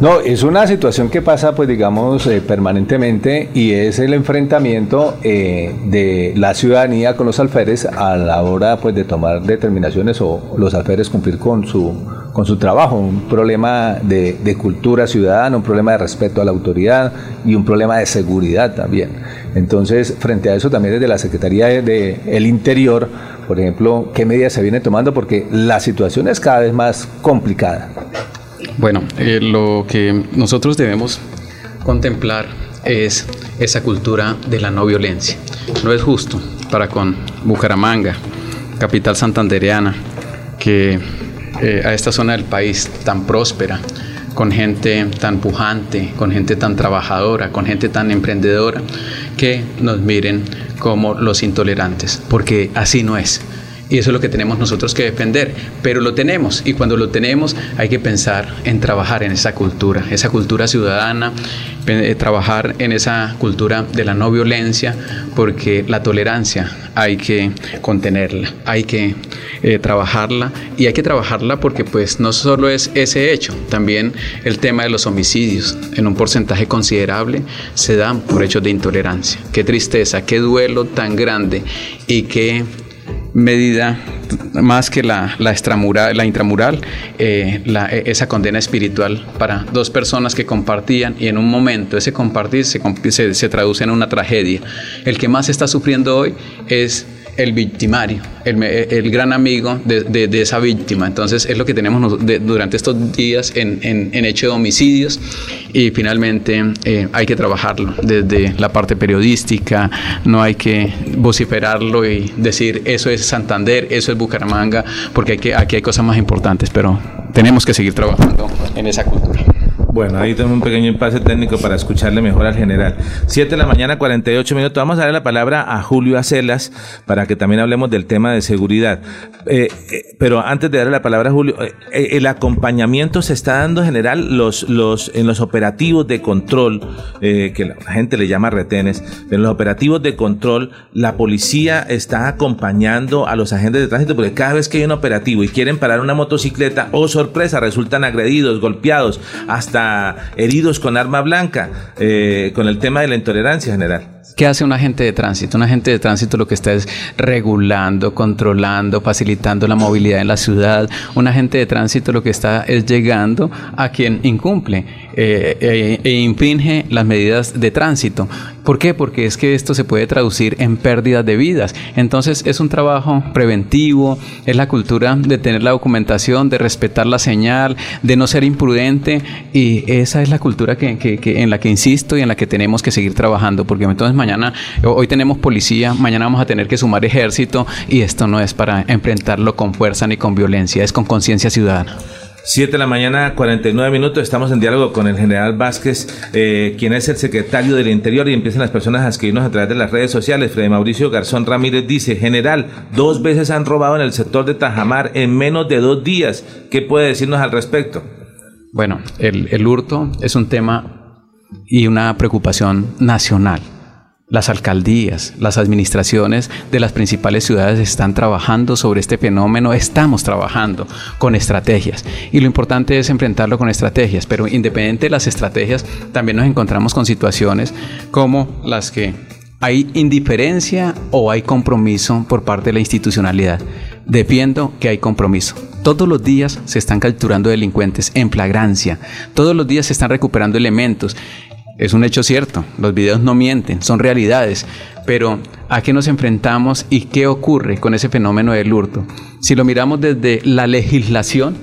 No, es una situación que pasa, pues digamos, eh, permanentemente y es el enfrentamiento eh, de la ciudadanía con los alférez a la hora, pues, de tomar determinaciones o los alférez cumplir con su con su trabajo, un problema de, cultura ciudadana, un problema de respeto a la autoridad y un problema de seguridad también. Entonces, frente a eso también desde la Secretaría del de, Interior, por ejemplo, qué medidas se vienen tomando porque la situación es cada vez más complicada. Bueno, eh, lo que nosotros debemos contemplar es esa cultura de la no violencia. No es justo para con Bucaramanga, capital santandereana, que eh, a esta zona del país tan próspera, con gente tan pujante, con gente tan trabajadora, con gente tan emprendedora, que nos miren como los intolerantes, porque así no es. Y eso es lo que tenemos nosotros que defender, pero lo tenemos y cuando lo tenemos hay que pensar en trabajar en esa cultura, esa cultura ciudadana, eh, trabajar en esa cultura de la no violencia, porque la tolerancia hay que contenerla, hay que eh, trabajarla y hay que trabajarla porque pues no solo es ese hecho, también el tema de los homicidios en un porcentaje considerable se dan por hechos de intolerancia. Qué tristeza, qué duelo tan grande y qué medida más que la, la, extramural, la intramural, eh, e, esa condena espiritual para dos personas que compartían y en un momento ese compartir se, se, se traduce en una tragedia. El que más está sufriendo hoy es el victimario, el, gran amigo de, esa víctima. Entonces es lo que tenemos durante estos días en, hecho de homicidios y finalmente eh, hay que trabajarlo desde la parte periodística, no hay que vociferarlo y decir eso es Santander, eso es Bucaramanga, porque aquí hay cosas más importantes, pero tenemos que seguir trabajando en esa cultura. Bueno, ahí tengo un pequeño impasse técnico para escucharle mejor al general. Siete de la mañana, 48 minutos. Vamos a darle la palabra a Julio Acelas para que también hablemos del tema de seguridad. Eh, eh, pero antes de darle la palabra a Julio, eh, el acompañamiento se está dando en general los, en los operativos de control, que la gente le llama retenes, en los operativos de control, la policía está acompañando a los agentes de tránsito porque cada vez que hay un operativo y quieren parar una motocicleta, oh sorpresa, resultan agredidos, golpeados, hasta heridos con arma blanca, eh, con el tema de la intolerancia general. ¿Qué hace un agente de tránsito? Un agente de tránsito lo que está es regulando, controlando, facilitando la movilidad en la ciudad. Un agente de tránsito lo que está es llegando a quien incumple eh, eh, e infringe las medidas de tránsito. ¿Por qué? Porque es que esto se puede traducir en pérdidas de vidas. Entonces es un trabajo preventivo, es la cultura de tener la documentación, de respetar la señal, de no ser imprudente y esa es la cultura que, que, en la que insisto y en la que tenemos que seguir trabajando porque entonces mañana, hoy tenemos policía, mañana vamos a tener que sumar ejército y esto no es para enfrentarlo con fuerza ni con violencia, es con conciencia ciudadana. 7 de la mañana, 49 minutos. Estamos en diálogo con el general Vázquez, eh, quien es el secretario del Interior, y empiezan las personas a escribirnos a través de las redes sociales. Freddy Mauricio Garzón Ramírez dice: General, dos veces han robado en el sector de Tajamar en menos de dos días. ¿Qué puede decirnos al respecto? Bueno, el, el hurto es un tema y una preocupación nacional. Las alcaldías, las administraciones de las principales ciudades están trabajando sobre este fenómeno, estamos trabajando con estrategias y lo importante es enfrentarlo con estrategias, pero independiente de las estrategias, también nos encontramos con situaciones como las que hay indiferencia o hay compromiso por parte de la institucionalidad. Defiendo que hay compromiso. Todos los días se están capturando delincuentes en flagrancia. Todos los días se están recuperando elementos. Es un hecho cierto, los videos no mienten, son realidades, pero ¿a qué nos enfrentamos y qué ocurre con ese fenómeno del hurto? Si lo miramos desde la legislación,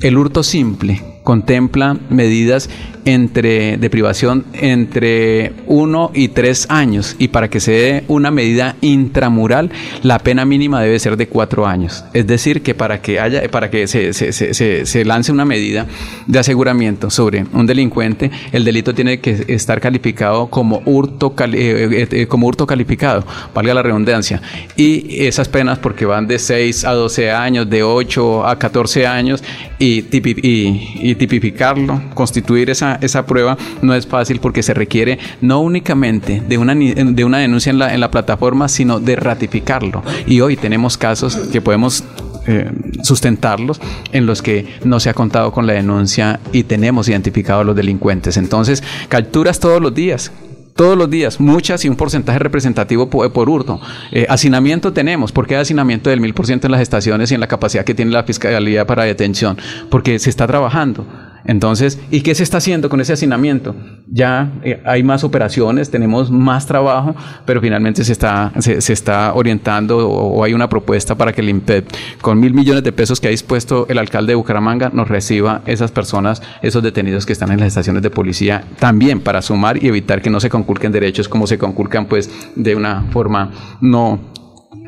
el hurto simple contempla medidas entre, de privación entre 1 y 3 años y para que se dé una medida intramural, la pena mínima debe ser de 4 años. Es decir, que para que, haya, para que se, se, se, se lance una medida de aseguramiento sobre un delincuente, el delito tiene que estar calificado como hurto, eh, eh, eh, como hurto calificado, valga la redundancia. Y esas penas, porque van de 6 a 12 años, de 8 a 14 años, y, y, y tipificarlo, constituir esa, esa prueba, no es fácil porque se requiere no únicamente de una, de una denuncia en la, en la plataforma, sino de ratificarlo. Y hoy tenemos casos que podemos eh, sustentarlos en los que no se ha contado con la denuncia y tenemos identificado a los delincuentes. Entonces, capturas todos los días, todos los días, muchas y un porcentaje representativo por, por hurto. Eh, hacinamiento tenemos. ¿Por qué hacinamiento del mil por ciento en las estaciones y en la capacidad que tiene la Fiscalía para detención? Porque se está trabajando. Entonces, ¿y qué se está haciendo con ese hacinamiento? Ya eh, hay más operaciones, tenemos más trabajo, pero finalmente se está, se, está orientando o, hay una propuesta para que el INPEP, con mil millones de pesos que ha dispuesto el alcalde de Bucaramanga, nos reciba esas personas, esos detenidos que están en las estaciones de policía, también para sumar y evitar que no se conculquen derechos como se conculcan pues de una forma no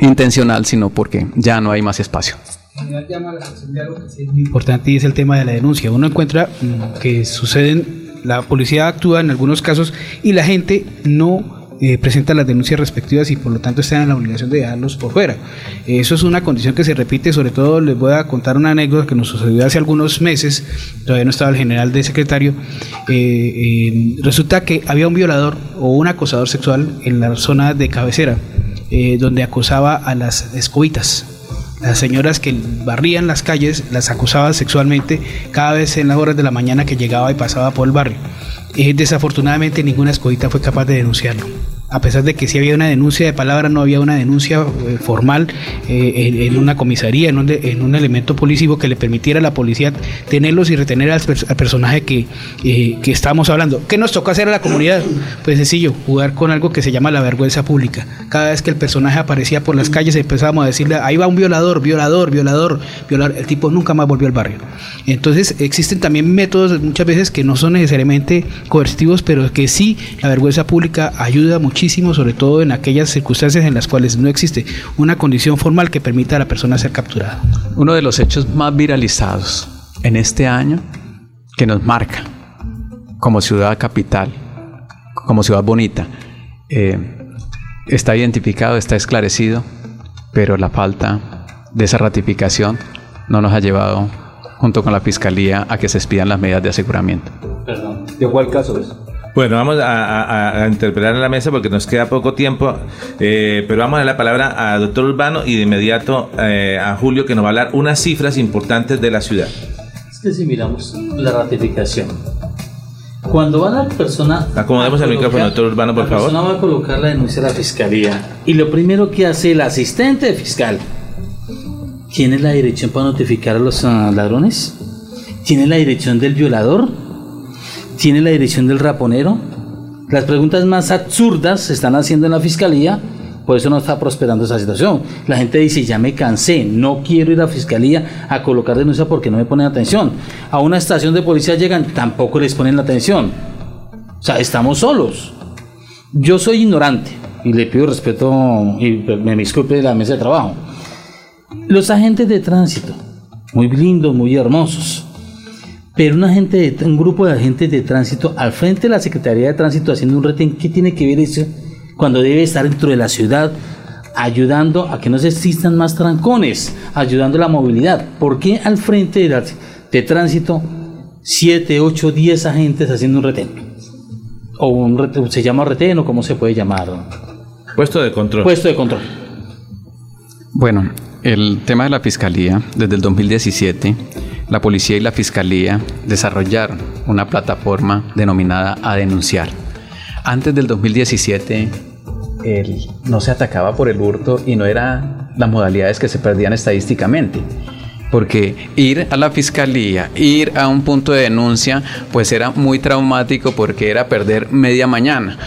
intencional, sino porque ya no hay más espacio llama la atención de algo que es muy importante y es el tema de la denuncia. Uno encuentra mm, que suceden, la policía actúa en algunos casos y la gente no eh, presenta las denuncias respectivas y por lo tanto están en la obligación de dejarlos por fuera. Eso es una condición que se repite, sobre todo les voy a contar una anécdota que nos sucedió hace algunos meses, todavía no estaba el general de secretario, eh, resulta que había un violador o un acosador sexual en la zona de cabecera, eh, donde acosaba a las escobitas las señoras que barrían las calles las acusaban sexualmente cada vez en las horas de la mañana que llegaba y pasaba por el barrio. Eh, desafortunadamente ninguna escogita fue capaz de denunciarlo a pesar de que sí había una denuncia de palabra, no había una denuncia eh, formal eh, en, una comisaría, en un, en un, elemento policivo que le permitiera a la policía tenerlos y retener al, personaje que, eh, que estábamos hablando. ¿Qué nos tocó hacer a la comunidad? Pues sencillo, jugar con algo que se llama la vergüenza pública. Cada vez que el personaje aparecía por las calles empezábamos a decirle, ahí va un violador, violador, violador, violador. El tipo nunca más volvió al barrio. Entonces existen también métodos muchas veces que no son necesariamente coercitivos, pero que sí la vergüenza pública ayuda muchísimo sobre todo en aquellas circunstancias en las cuales no existe una condición formal que permita a la persona ser capturada. Uno de los hechos más viralizados en este año que nos marca como ciudad capital, como ciudad bonita, eh, está identificado, está esclarecido, pero la falta de esa ratificación no nos ha llevado junto con la Fiscalía a que se expidan las medidas de aseguramiento. Perdón. ¿De cuál caso es? Bueno, vamos a, interpretar en la mesa porque nos queda poco tiempo, eh, pero vamos a dar la palabra a doctor Urbano y de inmediato eh, a Julio que nos va a hablar unas cifras importantes de la ciudad. Es que si miramos la ratificación, cuando va la persona... Acomodemos el micrófono, doctor Urbano, por favor. La persona va a colocar la denuncia a la fiscalía y lo primero que hace el asistente fiscal, ¿tiene la dirección para notificar a los ah, ladrones? ¿Tiene la dirección del violador? ¿Tiene la dirección del raponero? Las preguntas más absurdas se están haciendo en la fiscalía, por eso no está prosperando esa situación. La gente dice, ya me cansé, no quiero ir a la fiscalía a colocar denuncia porque no me ponen atención. A una estación de policía llegan, tampoco les ponen la atención. O sea, estamos solos. Yo soy ignorante y le pido respeto y me disculpe de la mesa de trabajo. Los agentes de tránsito, muy lindos, muy hermosos pero una gente un grupo de agentes de tránsito al frente de la Secretaría de Tránsito haciendo un retén, ¿qué tiene que ver eso cuando debe estar dentro de la ciudad ayudando a que no se existan más trancones, ayudando a la movilidad? ¿Por qué al frente de, de tránsito 7, 8, 10 agentes haciendo un retén? O un se llama retén o cómo se puede llamar? Puesto de control. Puesto de control. Bueno, el tema de la fiscalía desde el 2017 la policía y la fiscalía desarrollaron una plataforma denominada A Denunciar. Antes del 2017 no se atacaba por el hurto y no eran las modalidades que se perdían estadísticamente. Porque ir a la fiscalía, ir a un punto de denuncia, pues era muy traumático porque era perder media mañana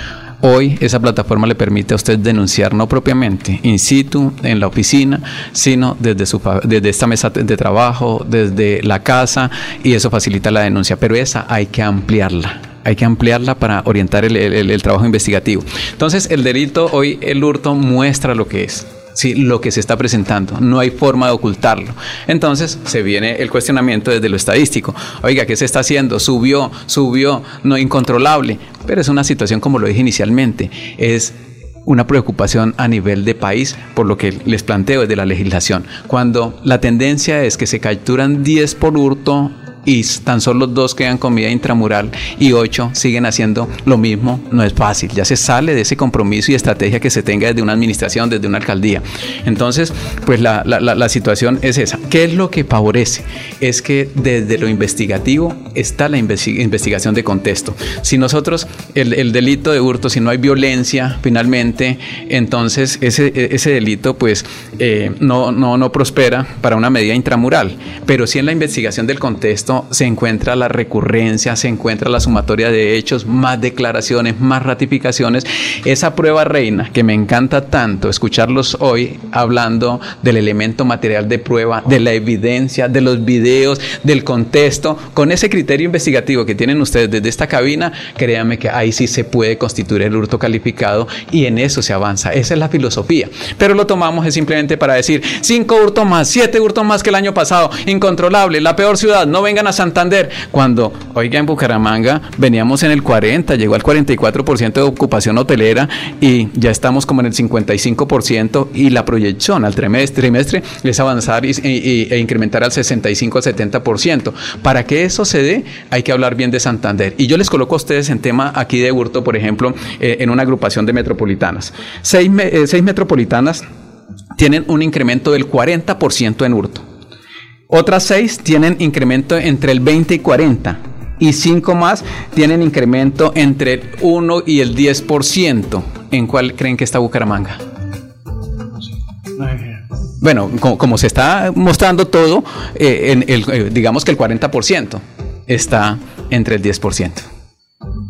Hoy esa plataforma le permite a usted denunciar no propiamente in situ en la oficina, sino desde, su, desde esta mesa de trabajo, desde la casa, y eso facilita la denuncia. Pero esa hay que ampliarla hay que ampliarla para orientar el, el, trabajo investigativo. Entonces, el delito hoy, el hurto, muestra lo que es. ¿Sí? lo que se está presentando. No hay forma de ocultarlo. Entonces se viene el cuestionamiento desde lo estadístico. Oiga, ¿qué se está haciendo? Subió, subió, no incontrolable. Pero es una situación, como lo dije inicialmente, es una preocupación a nivel de país, por lo que les planteo desde la legislación. Cuando la tendencia es que se capturan 10 por hurto y tan solo dos quedan con vida intramural y ocho siguen haciendo lo mismo, no es fácil. Ya se sale de ese compromiso y estrategia que se tenga desde una administración, desde una alcaldía. Entonces, pues la, la, situación es esa. ¿Qué es lo que favorece? Es que desde lo investigativo está la investigación de contexto. Si nosotros, el, el, delito de hurto, si no hay violencia, finalmente, entonces ese, ese delito pues eh, no, no, no prospera para una medida intramural. Pero si en la investigación del contexto se encuentra la recurrencia, se encuentra la sumatoria de hechos, más declaraciones, más ratificaciones. Esa prueba reina que me encanta tanto escucharlos hoy hablando del elemento material de prueba, de la evidencia, de los videos, del contexto, con ese criterio investigativo que tienen ustedes desde esta cabina, créanme que ahí sí se puede constituir el hurto calificado y en eso se avanza. Esa es la filosofía. Pero lo tomamos es simplemente para decir cinco hurtos más, siete hurtos más que el año pasado, incontrolable, la peor ciudad, no vengan a Santander. Cuando, oiga, en Bucaramanga veníamos en el 40, llegó al 44% de ocupación hotelera y ya estamos como en el 55% y la proyección al trimestre, trimestre es avanzar y, e incrementar al 65 al 70%. Para que eso se dé, hay que hablar bien de Santander. Y yo les coloco a ustedes en tema aquí de hurto, por ejemplo, eh, en una agrupación de metropolitanas. Seis, eh, seis metropolitanas tienen un incremento del 40% en hurto. Otras seis tienen incremento entre el 20 y 40 y cinco más tienen incremento entre el 1 y el 10%. ¿En cuál creen que está Bucaramanga? Bueno, como, se está mostrando todo, eh, eh, digamos que el 40% está entre el 10%.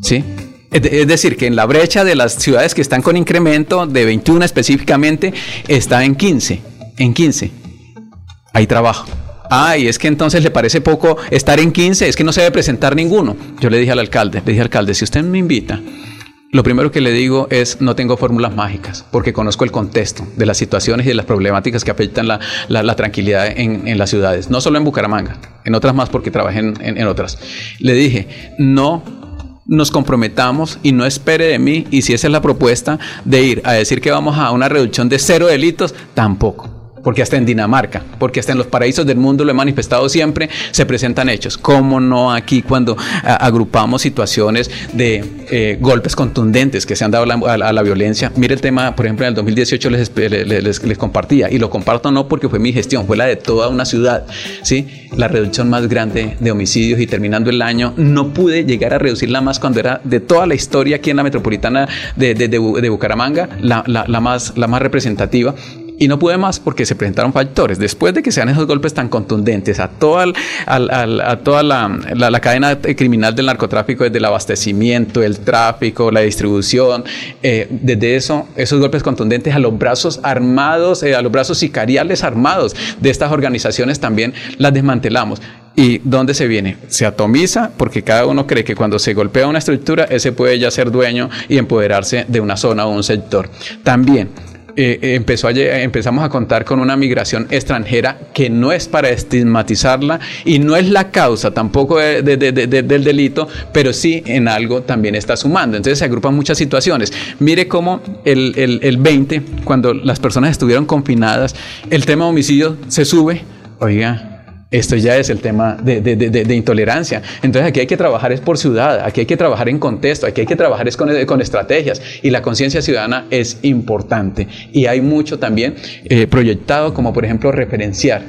¿Sí? Es decir, que en la brecha de las ciudades que están con incremento de 21 específicamente está en 15. En 15. Hay trabajo. Ay, es que entonces le parece poco estar en 15, es que no se debe presentar ninguno. Yo le dije al alcalde, le dije al alcalde, si usted me invita, lo primero que le digo es, no tengo fórmulas mágicas, porque conozco el contexto de las situaciones y de las problemáticas que afectan la, tranquilidad en, las ciudades, no solo en Bucaramanga, en otras más porque trabajé en, en otras. Le dije, no nos comprometamos y no espere de mí, y si esa es la propuesta, de ir a decir que vamos a una reducción de cero delitos, tampoco porque hasta en Dinamarca, porque hasta en los paraísos del mundo lo he manifestado siempre, se presentan hechos. ¿Cómo no aquí cuando agrupamos situaciones de eh, golpes contundentes que se han dado a la, violencia? Mire el tema, por ejemplo, en el 2018 les, les, les, compartía, y lo comparto no porque fue mi gestión, fue la de toda una ciudad, ¿sí? La reducción más grande de homicidios y terminando el año, no pude llegar a reducirla más cuando era de toda la historia aquí en la metropolitana de, de, Bucaramanga, la, la, más, la más representativa y no pude más porque se presentaron factores. Después de que sean esos golpes tan contundentes a toda, la, cadena criminal del narcotráfico, desde el abastecimiento, el tráfico, la distribución, eh, desde eso, esos golpes contundentes a los brazos armados, eh, a los brazos sicariales armados de estas organizaciones también las desmantelamos. ¿Y dónde se viene? Se atomiza porque cada uno cree que cuando se golpea una estructura, ese puede ya ser dueño y empoderarse de una zona o un sector. También eh, eh, empezó a, empezamos a contar con una migración extranjera que no es para estigmatizarla y no es la causa tampoco del delito, pero sí en algo también está sumando. Entonces se agrupan muchas situaciones. Mire cómo el, el, el 20, cuando las personas estuvieron confinadas, el tema de homicidio se sube. Oiga, esto ya es el tema de, intolerancia. Entonces aquí hay que trabajar es por ciudad, aquí hay que trabajar en contexto, aquí hay que trabajar es con, estrategias y la conciencia ciudadana es importante. Y hay mucho también eh, proyectado como por ejemplo referenciar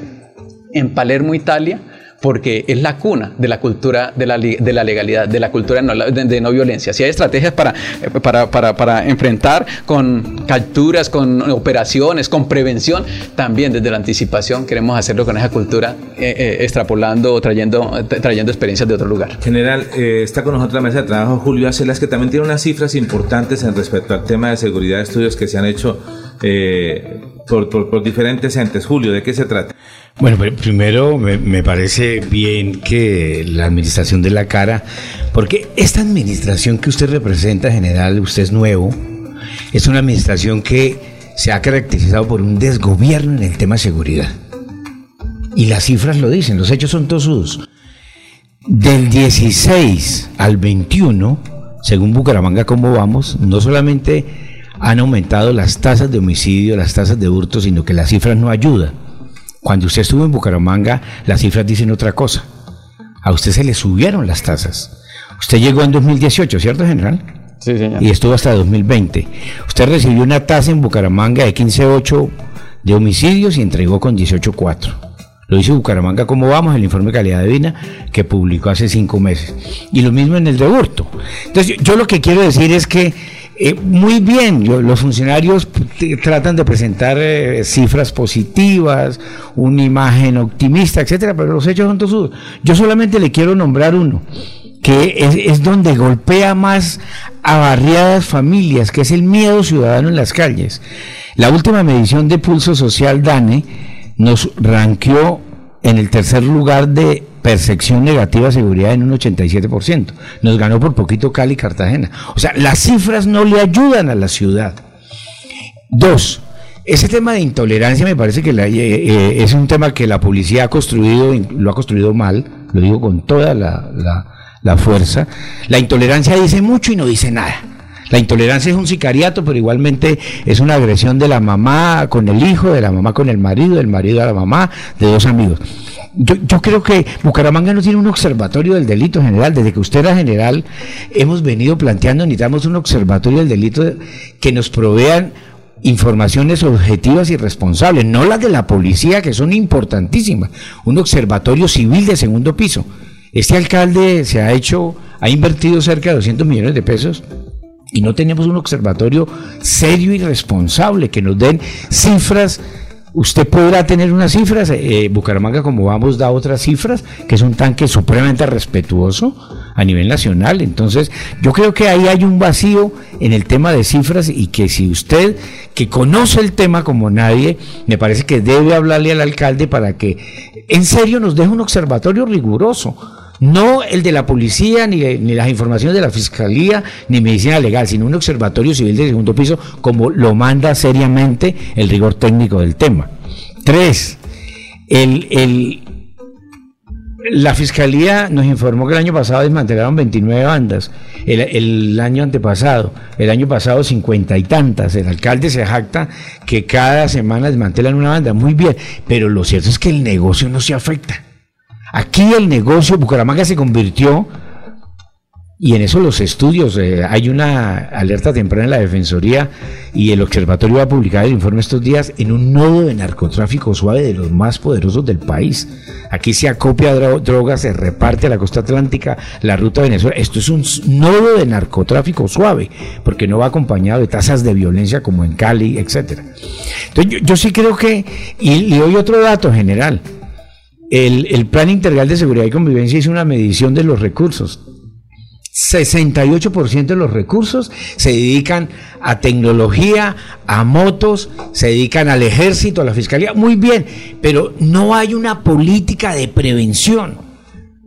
en Palermo, Italia, porque es la cuna de la cultura de la, de la legalidad, de la cultura de no, violencia. Si hay estrategias para, para, para, para, enfrentar con capturas, con operaciones, con prevención, también desde la anticipación queremos hacerlo con esa cultura, eh, eh, extrapolando o trayendo, trayendo experiencias de otro lugar. General, eh, está con nosotros la mesa de trabajo Julio Acelas, que también tiene unas cifras importantes en respecto al tema de seguridad de estudios que se han hecho por, por diferentes entes. Julio, ¿de qué se trata? Bueno, primero me, parece bien que la administración de la cara, porque esta administración que usted representa, general, usted es nuevo, es una administración que se ha caracterizado por un desgobierno en el tema de seguridad. Y las cifras lo dicen, los hechos son tosudos. Del 16 al 21, según Bucaramanga, ¿cómo vamos? No solamente han aumentado las tasas de homicidio, las tasas de hurto, sino que las cifras no ayudan cuando usted estuvo en Bucaramanga, las cifras dicen otra cosa. A usted se le subieron las tasas. Usted llegó en 2018, ¿cierto, general? Sí, señor. Y estuvo hasta 2020. Usted recibió una tasa en Bucaramanga de 15.8 de homicidios y entregó con 18.4. Lo dice Bucaramanga, ¿cómo vamos? El informe de calidad de vida que publicó hace cinco meses. Y lo mismo en el de hurto. Entonces, yo lo que quiero decir es que eh, muy bien, los funcionarios tratan de presentar eh, cifras positivas, una imagen optimista, etcétera, pero los hechos son todos. Yo solamente le quiero nombrar uno, que es, donde golpea más a barriadas familias, que es el miedo ciudadano en las calles. La última medición de Pulso Social DANE nos ranqueó en el tercer lugar de percepción negativa de seguridad en un 87%. Nos ganó por poquito Cali y Cartagena. O sea, las cifras no le ayudan a la ciudad. Dos, ese tema de intolerancia me parece que eh, eh, es un tema que la policía ha construido, lo ha construido mal, lo digo con toda la, la fuerza. La intolerancia dice mucho y no dice nada. La intolerancia es un sicariato, pero igualmente es una agresión de la mamá con el hijo, de la mamá con el marido, del marido a la mamá, de dos amigos. Yo, creo que Bucaramanga no tiene un observatorio del delito general. Desde que usted era general, hemos venido planteando, necesitamos un observatorio del delito que nos provean informaciones objetivas y responsables, no las de la policía, que son importantísimas. Un observatorio civil de segundo piso. Este alcalde se ha hecho, ha invertido cerca de 200 millones de pesos y no tenemos un observatorio serio y responsable que nos den cifras Usted podrá tener unas cifras, eh, Bucaramanga como vamos da otras cifras, que es un tanque supremamente respetuoso a nivel nacional. Entonces, yo creo que ahí hay un vacío en el tema de cifras y que si usted, que conoce el tema como nadie, me parece que debe hablarle al alcalde para que en serio nos deje un observatorio riguroso no el de la policía, ni, ni, las informaciones de la fiscalía, ni medicina legal, sino un observatorio civil de segundo piso, como lo manda seriamente el rigor técnico del tema. Tres, el, la fiscalía nos informó que el año pasado desmantelaron 29 bandas, el, el, año antepasado, el año pasado 50 y tantas. El alcalde se jacta que cada semana desmantelan una banda, muy bien, pero lo cierto es que el negocio no se afecta. Aquí el negocio, Bucaramanga se convirtió, y en eso los estudios, eh, hay una alerta temprana en la Defensoría y el Observatorio va a publicar el informe estos días en un nodo de narcotráfico suave de los más poderosos del país. Aquí se acopia drogas, se reparte a la costa atlántica, la ruta Venezuela. Esto es un nodo de narcotráfico suave, porque no va acompañado de tasas de violencia como en Cali, etcétera. Entonces yo, sí creo que, y le doy otro dato general, el, Plan Integral de Seguridad y Convivencia hizo una medición de los recursos. 68% de los recursos se dedican a tecnología, a motos, se dedican al ejército, a la fiscalía. Muy bien, pero no hay una política de prevención.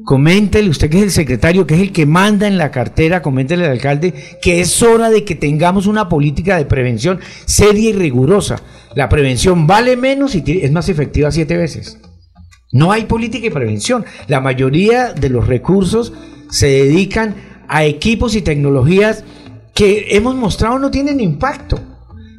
Coméntele, usted que es el secretario, que es el que manda en la cartera, coméntele al alcalde que es hora de que tengamos una política de prevención seria y rigurosa. La prevención vale menos y es más efectiva siete veces. No hay política de prevención. La mayoría de los recursos se dedican a equipos y tecnologías que hemos mostrado no tienen impacto.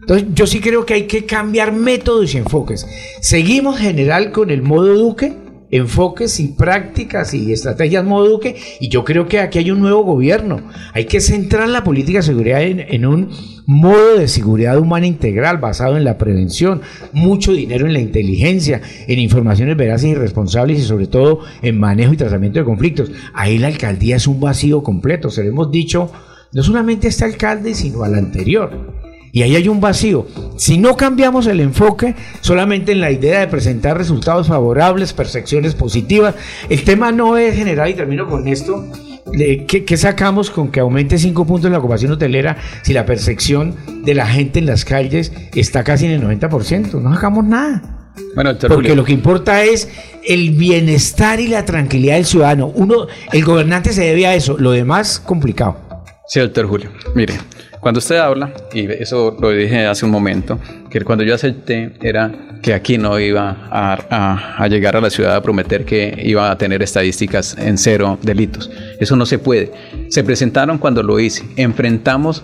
Entonces yo sí creo que hay que cambiar métodos y enfoques. Seguimos general con el modo Duque, enfoques y prácticas y estrategias modo Duque y yo creo que aquí hay un nuevo gobierno. Hay que centrar la política de seguridad en, en, un modo de seguridad humana integral basado en la prevención, mucho dinero en la inteligencia, en informaciones veraces y responsables y sobre todo en manejo y tratamiento de conflictos. Ahí la alcaldía es un vacío completo, se lo hemos dicho no solamente a este alcalde, sino al anterior. Y ahí hay un vacío. Si no cambiamos el enfoque solamente en la idea de presentar resultados favorables, percepciones positivas, el tema no es general, y termino con esto, ¿qué, qué sacamos con que aumente 5 puntos la ocupación hotelera si la percepción de la gente en las calles está casi en el 90%? No sacamos nada. Bueno, Porque lo que importa es el bienestar y la tranquilidad del ciudadano. Uno, el gobernante se debe a eso, lo demás complicado. Sí, doctor Julio. Mire, cuando usted habla, y eso lo dije hace un momento, que cuando yo acepté era que aquí no iba a, llegar a la ciudad a prometer que iba a tener estadísticas en cero delitos. Eso no se puede. Se presentaron cuando lo hice. Enfrentamos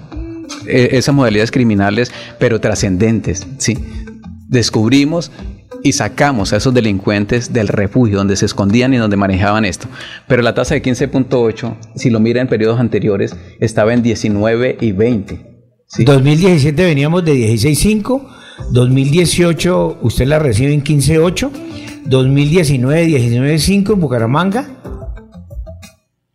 eh, esas modalidades criminales, pero trascendentes. ¿sí? Descubrimos y sacamos a esos delincuentes del refugio donde se escondían y donde manejaban esto. Pero la tasa de 15.8, si lo mira en periodos anteriores, estaba en 19 y 20. ¿sí? 2017 veníamos de 16.5, 2018 usted la recibe en 15.8, 2019 19.5 en Bucaramanga.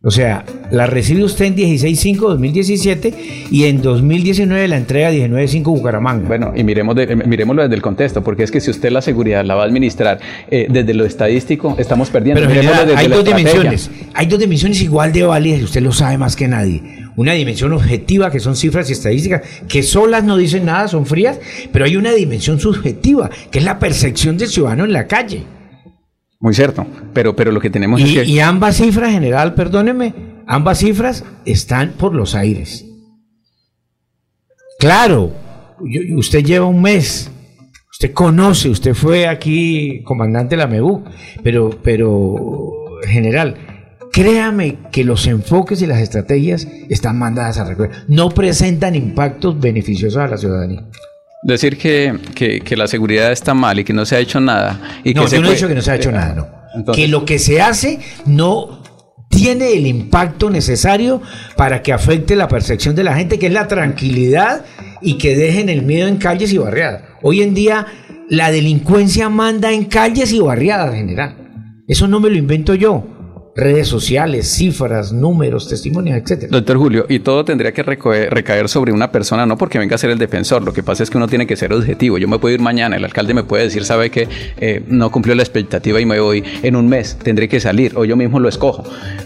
O sea, la recibe usted en 16.5 2017 y en 2019 la entrega 19.5 Bucaramanga. Bueno, y miremos de, miremoslo desde el contexto, porque es que si usted la seguridad la va a administrar eh, desde lo estadístico, estamos perdiendo. Pero general, hay dos dimensiones, hay dos dimensiones igual de válidas y usted lo sabe más que nadie. Una dimensión objetiva, que son cifras y estadísticas, que solas no dicen nada, son frías, pero hay una dimensión subjetiva, que es la percepción del ciudadano en la calle. Muy cierto, pero, pero lo que tenemos y, es que... Y ambas cifras, general, perdóneme, ambas cifras están por los aires. Claro, usted lleva un mes, usted conoce, usted fue aquí comandante de la MEU, pero, pero, general, créame que los enfoques y las estrategias están mandadas a recoger, no presentan impactos beneficiosos a la ciudadanía. Decir que, que, que, la seguridad está mal y que no se ha hecho nada. Y no, que yo no he dicho que no se ha hecho nada, no. Entonces, que lo que se hace no tiene el impacto necesario para que afecte la percepción de la gente, que es la tranquilidad y que dejen el miedo en calles y barriadas. Hoy en día la delincuencia manda en calles y barriadas en general. Eso no me lo invento yo redes sociales, cifras, números, testimonios, etcétera. Doctor Julio, y todo tendría que recaer sobre una persona, no porque venga a ser el defensor, lo que pasa es que uno tiene que ser objetivo. Yo me puedo ir mañana, el alcalde me puede decir, sabe que eh, no cumplió la expectativa y me voy en un mes, tendré que salir, o yo mismo lo escojo.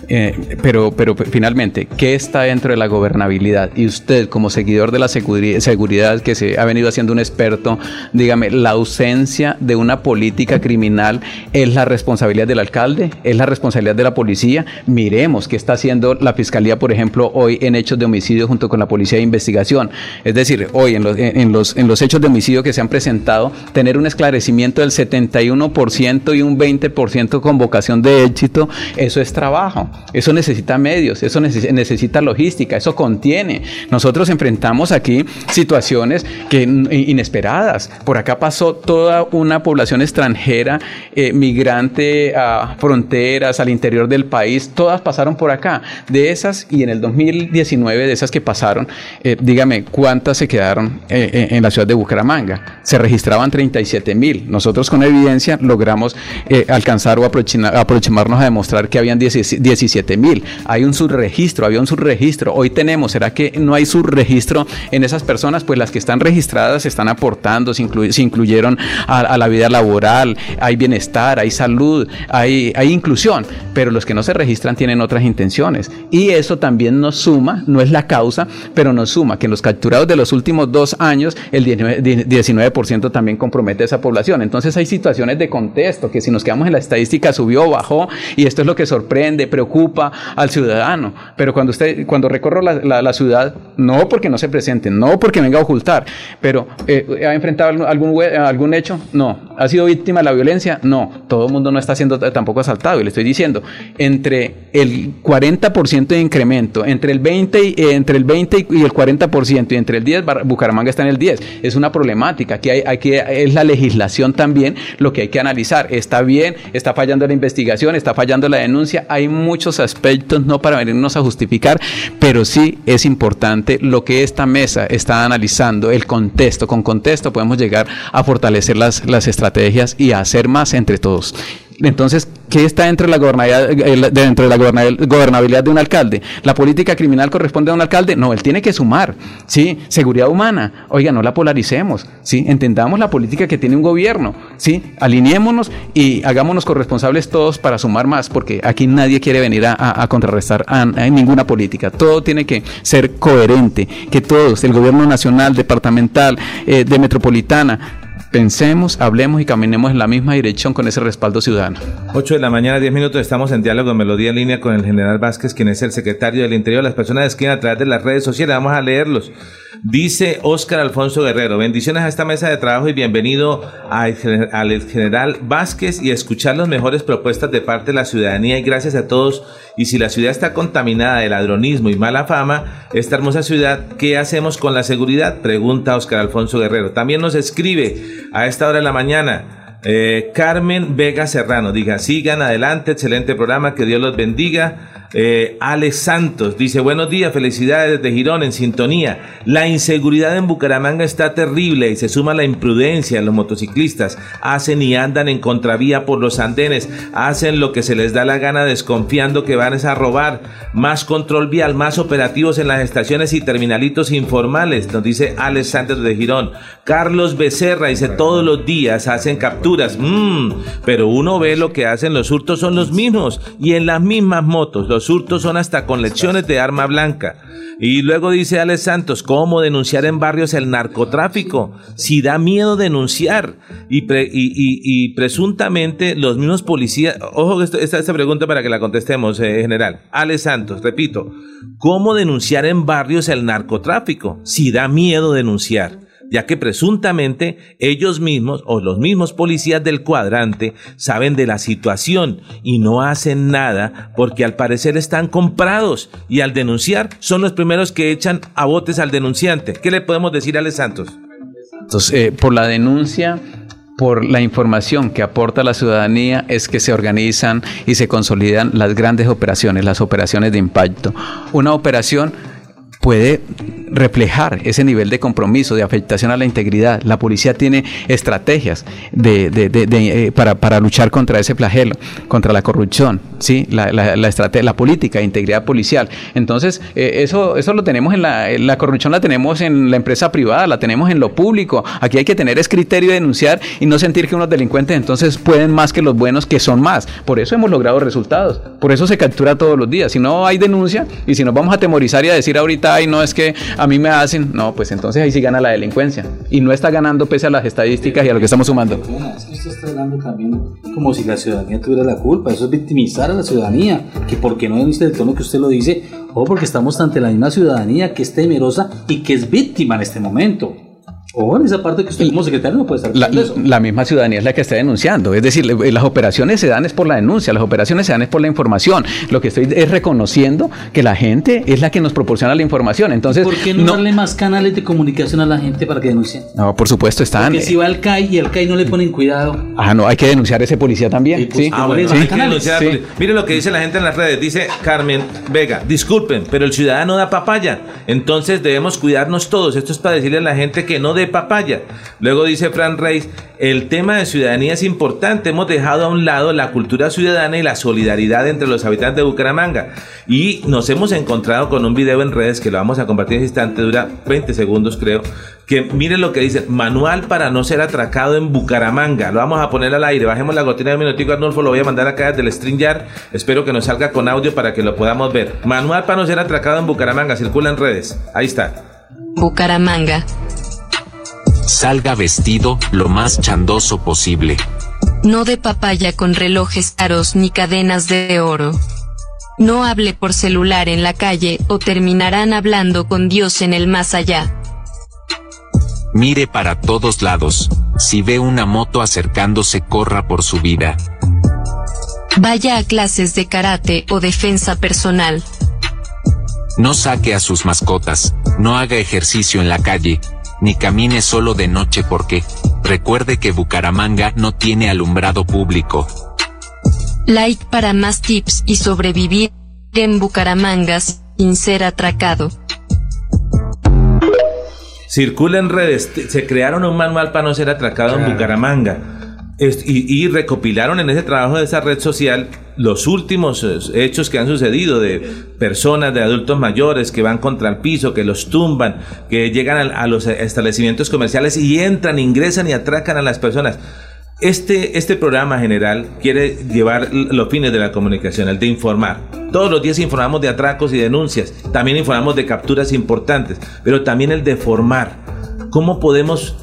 Eh, pero, pero finalmente, ¿qué está dentro de la gobernabilidad? Y usted, como seguidor de la seguridad que se ha venido haciendo un experto, dígame, ¿la ausencia de una política criminal es la responsabilidad del alcalde? ¿Es la responsabilidad de la policía, miremos qué está haciendo la fiscalía, por ejemplo, hoy en hechos de homicidio junto con la policía de investigación. Es decir, hoy en los, en los, en los hechos de homicidio que se han presentado, tener un esclarecimiento del 71% y un 20% con vocación de éxito, eso es trabajo, eso necesita medios, eso necesita logística, eso contiene. Nosotros enfrentamos aquí situaciones que inesperadas. Por acá pasó toda una población extranjera, eh, migrante a fronteras, al interior del país, todas pasaron por acá. De esas, y en el 2019, de esas que pasaron, eh, dígame, ¿cuántas se quedaron eh, en la ciudad de Bucaramanga? Se registraban 37 mil. Nosotros con evidencia logramos eh, alcanzar o aproximarnos a demostrar que habían 17 mil. Hay un subregistro, había un subregistro. Hoy tenemos, ¿será que no hay subregistro en esas personas? Pues las que están registradas están aportando, se, se incluyeron a, a, la vida laboral, hay bienestar, hay salud, hay, hay inclusión, pero los que no se registran tienen otras intenciones. Y eso también nos suma, no es la causa, pero nos suma que en los capturados de los últimos dos años, el 19%, también compromete a esa población. Entonces hay situaciones de contexto que si nos quedamos en la estadística subió, bajó, y esto es lo que sorprende, preocupa al ciudadano. Pero cuando usted, cuando recorro la ciudad, no porque no se presente, no porque venga a ocultar, pero eh, ¿ha enfrentado algún, algún hecho? No. ¿Ha sido víctima de la violencia? No. Todo el mundo no está siendo tampoco asaltado. Y le estoy diciendo, entre el 40% de incremento, entre el 20 y, eh, entre el 20 y el 40% y entre el 10, Bucaramanga está en el 10. Es una problemática. Aquí hay, aquí es la legislación también lo que hay que analizar. Está bien, está fallando la investigación, está fallando la denuncia. Hay muchos aspectos no para venirnos a justificar, pero sí es importante lo que esta mesa está analizando, el contexto. Con contexto podemos llegar a fortalecer las, las estrategias y a hacer más entre todos. Entonces, ¿qué está dentro de la gobernabilidad, de un alcalde? ¿La política criminal corresponde a un alcalde? No, él tiene que sumar, ¿sí? Seguridad humana, oiga, no la polaricemos, ¿sí? Entendamos la política que tiene un gobierno, ¿sí? Alineémonos y hagámonos corresponsables todos para sumar más, porque aquí nadie quiere venir a, contrarrestar a, ninguna política. Todo tiene que ser coherente, que todos, el gobierno nacional, departamental, eh, de metropolitana, pensemos, hablemos y caminemos en la misma dirección con ese respaldo ciudadano. 8 de la mañana, 10 minutos, estamos en diálogo en Melodía en línea con el general Vázquez, quien es el secretario del Interior. Las personas escriben a través de las redes sociales, vamos a leerlos. Dice Óscar Alfonso Guerrero, bendiciones a esta mesa de trabajo y bienvenido al general Vázquez y escuchar las mejores propuestas de parte de la ciudadanía y gracias a todos. Y si la ciudad está contaminada de ladronismo y mala fama, esta hermosa ciudad, ¿qué hacemos con la seguridad? Pregunta Óscar Alfonso Guerrero. También nos escribe a esta hora de la mañana. Eh, Carmen Vega Serrano, diga, sigan adelante, excelente programa, que Dios los bendiga. Eh, Alex Santos dice, buenos días, felicidades desde Girón en sintonía. La inseguridad en Bucaramanga está terrible y se suma la imprudencia. Los motociclistas hacen y andan en contravía por los andenes, hacen lo que se les da la gana desconfiando que van a robar. Más control vial, más operativos en las estaciones y terminalitos informales, nos dice Alex Santos de Girón. Carlos Becerra dice, todos los días hacen capturas, mm, pero uno ve lo que hacen los hurtos son los mismos y en las mismas motos los hurtos son hasta con lecciones de arma blanca. Y luego dice Alex Santos, ¿cómo denunciar en barrios el narcotráfico? Si da miedo denunciar. Y, presuntamente los mismos policías, ojo esta, esta pregunta para que la contestemos, eh, general. Alex Santos, repito, ¿cómo denunciar en barrios el narcotráfico? Si da miedo denunciar ya que presuntamente ellos mismos o los mismos policías del cuadrante saben de la situación y no hacen nada porque al parecer están comprados y al denunciar son los primeros que echan a botes al denunciante. ¿Qué le podemos decir a Ale Santos? Entonces, eh, por la denuncia por la información que aporta la ciudadanía es que se organizan y se consolidan las grandes operaciones, las operaciones de impacto. Una operación puede reflejar ese nivel de compromiso, de afectación a la integridad. La policía tiene estrategias de, eh, para, luchar contra ese flagelo, contra la corrupción, ¿sí? la, la, la política de integridad policial. Entonces, eh, eso, eso lo tenemos en la, la corrupción, la tenemos en la empresa privada, la tenemos en lo público. Aquí hay que tener ese criterio de denunciar y no sentir que unos delincuentes entonces pueden más que los buenos que son más. Por eso hemos logrado resultados. Por eso se captura todos los días. Si no hay denuncia y si nos vamos a temorizar y a decir ahorita y no es que a mí me hacen, no, pues entonces ahí sí gana la delincuencia. Y no está ganando pese a las estadísticas y a lo que estamos sumando. Es que usted está hablando también como si la ciudadanía tuviera la culpa. Eso es victimizar a la ciudadanía. Que porque no denuncia el tono que usted lo dice, o porque estamos ante la misma ciudadanía que es temerosa y que es víctima en este momento. O en esa parte que usted como secretario no puede estar la, la misma ciudadanía es la que está denunciando. Es decir, las operaciones se dan es por la denuncia, las operaciones se dan es por la información. Lo que estoy es reconociendo que la gente es la que nos proporciona la información. Entonces, ¿por qué no, darle más canales de comunicación a la gente para que denuncie? No, por supuesto están. Porque si va al CAI y al CAI no le ponen cuidado. Ah, no, hay que denunciar a ese policía también. Pues, sí, ah, bueno, sí. Mire lo que dice la gente en las redes. Dice Carmen Vega, disculpen, pero el ciudadano da papaya. Entonces debemos cuidarnos todos. Esto es para decirle a la gente que no papaya. Luego dice Fran Reis, el tema de ciudadanía es importante. Hemos dejado a un lado la cultura ciudadana y la solidaridad entre los habitantes de Bucaramanga. Y nos hemos encontrado con un video en redes que lo vamos a compartir en este instante, dura 20 segundos creo, que miren lo que dice, manual para no ser atracado en Bucaramanga. Lo vamos a poner al aire, bajemos la gotina de minutico, Arnulfo, lo voy a mandar acá desde el StreamYard. Espero que nos salga con audio para que lo podamos ver. Manual para no ser atracado en Bucaramanga, circula en redes. Ahí está. Bucaramanga salga vestido lo más chandoso posible. No de papaya con relojes caros ni cadenas de oro. No hable por celular en la calle o terminarán hablando con Dios en el más allá. Mire para todos lados. Si ve una moto acercándose, corra por su vida. Vaya a clases de karate o defensa personal. No saque a sus mascotas, no haga ejercicio en la calle, ni camine solo de noche porque, recuerde que Bucaramanga no tiene alumbrado público. Like para más tips y sobrevivir en Bucaramanga sin ser atracado. Circula en redes, se crearon un manual para no ser atracado en Bucaramanga. Es- y, y recopilaron en ese trabajo de esa red social los últimos eh, hechos que han sucedido de personas, de adultos mayores que van contra el piso, que los tumban, que llegan a, a los establecimientos comerciales y entran, ingresan y atracan a las personas. Este, este programa general quiere llevar los fines de la comunicación, el de informar. Todos los días informamos de atracos y denuncias, también informamos de capturas importantes, pero también el de formar. ¿Cómo podemos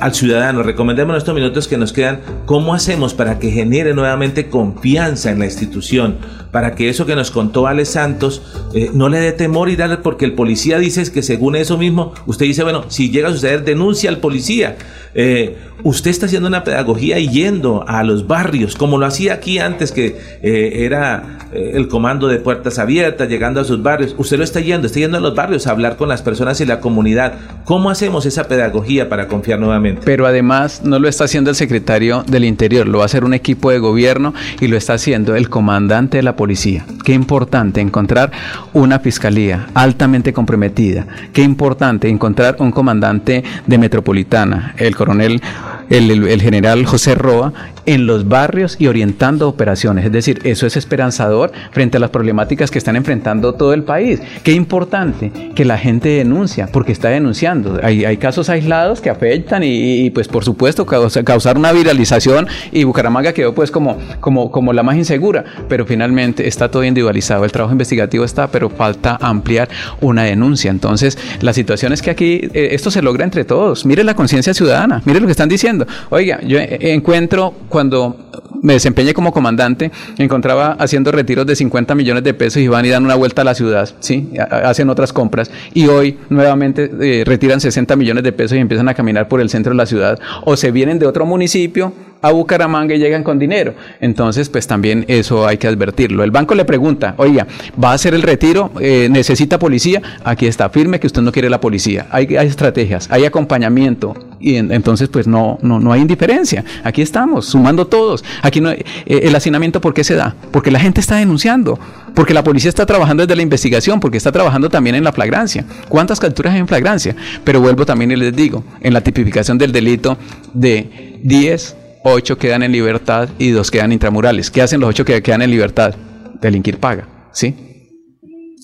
al ciudadano, recomendemos en estos minutos que nos quedan, cómo hacemos para que genere nuevamente confianza en la institución, para que eso que nos contó Ale Santos eh, no le dé temor y darle, porque el policía dice que según eso mismo, usted dice, bueno, si llega a suceder, denuncia al policía. Eh, usted está haciendo una pedagogía y yendo a los barrios, como lo hacía aquí antes, que eh, era el comando de puertas abiertas, llegando a sus barrios. Usted lo está yendo, está yendo a los barrios a hablar con las personas y la comunidad. ¿Cómo hacemos esa pedagogía para confiar nuevamente? Pero además no lo está haciendo el secretario del Interior, lo va a hacer un equipo de gobierno y lo está haciendo el comandante de la policía. Qué importante encontrar una fiscalía altamente comprometida. Qué importante encontrar un comandante de Metropolitana, el coronel, el, general José Roa, en los barrios y orientando operaciones. Es decir, eso es esperanzador frente a las problemáticas que están enfrentando todo el país. Qué importante que la gente denuncia, porque está denunciando. Hay, hay casos aislados que afectan y, y, pues por supuesto causa- causar una viralización y Bucaramanga quedó pues como, como, como la más insegura, pero finalmente está todo individualizado. El trabajo investigativo está, pero falta ampliar una denuncia. Entonces, la situación es que aquí eh, esto se logra entre todos. Mire la conciencia ciudadana, mire lo que están diciendo. Oiga, yo eh, encuentro cuando me desempeñé como comandante, encontraba haciendo retiros de 50 millones de pesos y van y dan una vuelta a la ciudad, ¿sí? Ha- Hacen otras compras y hoy nuevamente eh, retiran 60 millones de pesos y empiezan a caminar por el centro de la ciudad o se vienen de otro municipio a Bucaramanga y llegan con dinero. Entonces, pues también eso hay que advertirlo. El banco le pregunta, oiga, ¿va a hacer el retiro? Eh, ¿Necesita policía? Aquí está, firme que usted no quiere la policía. Hay, estrategias, hay acompañamiento y en- entonces pues no, no, no hay indiferencia. Aquí estamos, sumando todos. Aquí no, eh, el hacinamiento, ¿por qué se da? Porque la gente está denunciando, porque la policía está trabajando desde la investigación, porque está trabajando también en la flagrancia. ¿Cuántas capturas hay en flagrancia? Pero vuelvo también y les digo, en la tipificación del delito de 10, 8 quedan en libertad y 2 quedan intramurales. ¿Qué hacen los 8 que quedan en libertad? Delinquir paga, ¿sí?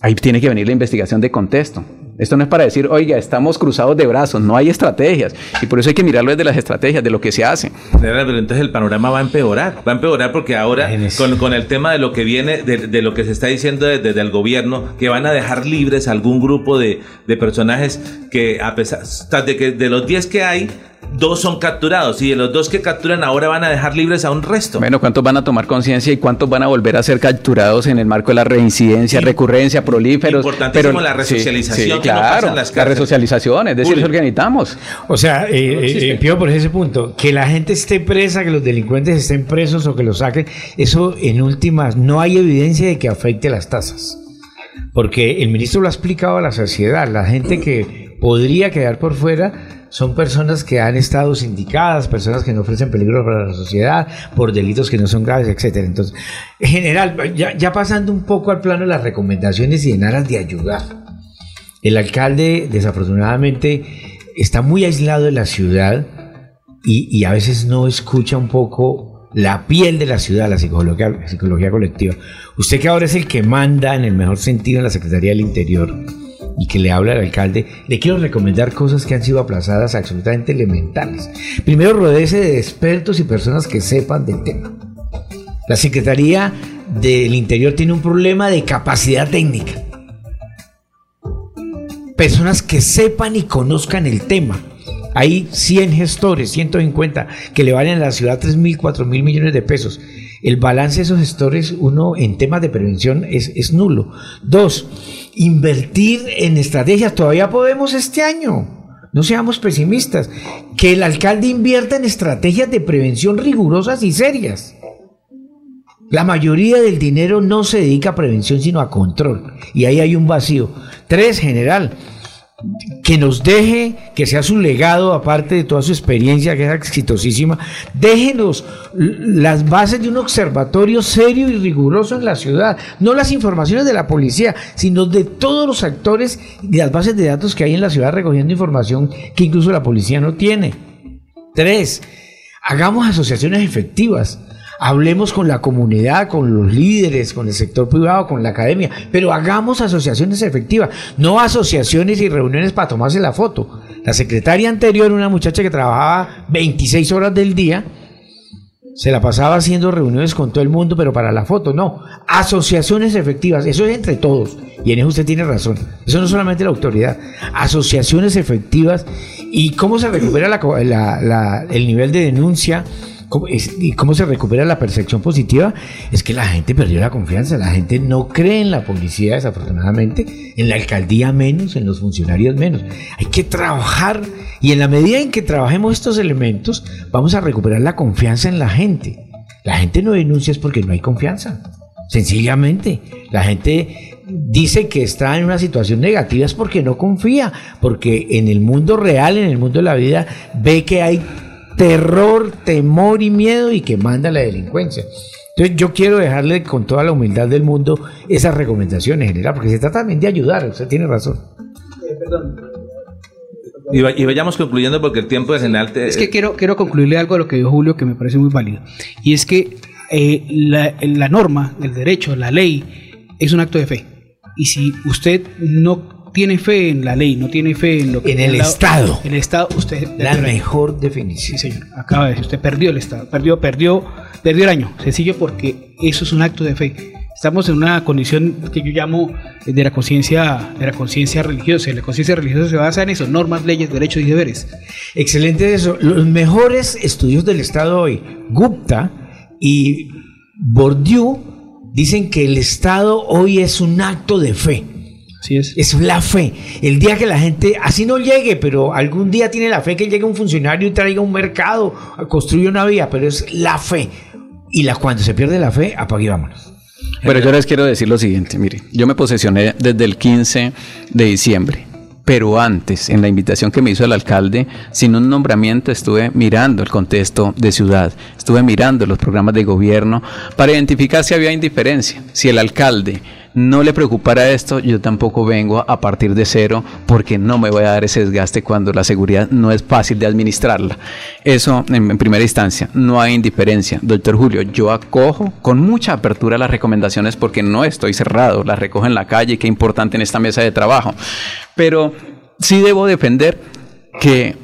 Ahí tiene que venir la investigación de contexto. Esto no es para decir, oiga, estamos cruzados de brazos, no hay estrategias. Y por eso hay que mirarlo desde las estrategias, de lo que se hace. Pero entonces el panorama va a empeorar, va a empeorar porque ahora con, con el tema de lo que viene, de, de lo que se está diciendo desde, desde el gobierno, que van a dejar libres algún grupo de, de personajes que a pesar de que de los 10 que hay, dos son capturados y de los dos que capturan ahora van a dejar libres a un resto. Bueno, ¿cuántos van a tomar conciencia y cuántos van a volver a ser capturados en el marco de la reincidencia, recurrencia, prolíferos? Importantísimo la resocialización que no pasa claro, en las la resocialización, es decir, eso necesitamos. O sea, eh, No eh, empiezo por ese punto. Que la gente esté presa, que los delincuentes estén presos o que los saquen, eso en últimas no hay evidencia de que afecte las tasas. Porque el ministro lo ha explicado a la sociedad. La gente que podría quedar por fuera son personas que han estado sindicadas, personas que no ofrecen peligro para la sociedad, por delitos que no son graves, etcétera. Entonces, en general, ya, ya pasando un poco al plano de las recomendaciones y en aras de ayudar. El alcalde, desafortunadamente, está muy aislado de la ciudad y, y a veces no escucha un poco la piel de la ciudad, la psicología, psicología colectiva. Usted que ahora es el que manda en el mejor sentido en la Secretaría del Interior y que le habla al alcalde, le quiero recomendar cosas que han sido aplazadas absolutamente elementales. Primero, rodece de expertos y personas que sepan del tema. La Secretaría del Interior tiene un problema de capacidad técnica. Personas que sepan y conozcan el tema. Hay 100 gestores, 150, que le valen a la ciudad 3 mil, 4 mil millones de pesos. El balance de esos gestores, uno, en temas de prevención es, es nulo. Dos, invertir en estrategias. Todavía podemos este año. No seamos pesimistas. Que el alcalde invierta en estrategias de prevención rigurosas y serias. La mayoría del dinero no se dedica a prevención, sino a control. Y ahí hay un vacío. Tres, general, que nos deje, que sea su legado, aparte de toda su experiencia, que es exitosísima, déjenos las bases de un observatorio serio y riguroso en la ciudad, no las informaciones de la policía, sino de todos los actores y las bases de datos que hay en la ciudad recogiendo información que incluso la policía no tiene. Tres, hagamos asociaciones efectivas. Hablemos con la comunidad, con los líderes, con el sector privado, con la academia, pero hagamos asociaciones efectivas, no asociaciones y reuniones para tomarse la foto. La secretaria anterior, una muchacha que trabajaba 26 horas del día, se la pasaba haciendo reuniones con todo el mundo, pero para la foto, no. Asociaciones efectivas, eso es entre todos. Y en eso usted tiene razón. Eso no es solamente la autoridad. Asociaciones efectivas. ¿Y cómo se recupera el nivel de denuncia? ¿Y cómo se recupera la percepción positiva? Es que la gente perdió la confianza, la gente no cree en la policía desafortunadamente, en la alcaldía menos, en los funcionarios menos. Hay que trabajar y en la medida en que trabajemos estos elementos, vamos a recuperar la confianza en la gente. La gente no denuncia es porque no hay confianza. Sencillamente, la gente dice que está en una situación negativa es porque no confía, porque en el mundo real, en el mundo de la vida, ve que hay terror, temor y miedo y que manda la delincuencia. Entonces yo quiero dejarle con toda la humildad del mundo esas recomendaciones general, porque se trata también de ayudar, usted tiene razón. Eh, perdón. Y, vayamos concluyendo porque el tiempo de general... Es que quiero, quiero concluirle algo a lo que dijo Julio que me parece muy válido. Y es que eh, la, la norma, el derecho, la ley, es un acto de fe. Y si usted no tiene fe en la ley, no tiene fe en lo que... En el Estado. En el Estado, usted... La mejor definición. Sí, señor. Acaba de decir, usted perdió el Estado, perdió, perdió, perdió el año. Sencillo porque eso es un acto de fe. Estamos en una condición que yo llamo de la conciencia de la conciencia religiosa. La conciencia religiosa se basa en eso, normas, leyes, derechos y deberes. Excelente eso. Los mejores estudios del Estado hoy, Gupta y Bourdieu, dicen que el Estado hoy es un acto de fe es. la fe. El día que la gente, así no llegue, pero algún día tiene la fe que llegue un funcionario y traiga un mercado, construya una vía, pero es la fe. Y la, cuando se pierde la fe, apague vámonos. Pero yo les quiero decir lo siguiente, mire, yo me posesioné desde el 15 de diciembre pero antes, en la invitación que me hizo el alcalde, sin un nombramiento estuve mirando el contexto de ciudad, estuve mirando los programas de gobierno para identificar si había indiferencia, si el alcalde no le preocupara esto, yo tampoco vengo a partir de cero porque no me voy a dar ese desgaste cuando la seguridad no es fácil de administrarla. Eso en, primera instancia, no hay indiferencia. Doctor Julio, yo acojo con mucha apertura las recomendaciones porque no estoy cerrado, las recojo en la calle, qué importante en esta mesa de trabajo. Pero sí debo defender que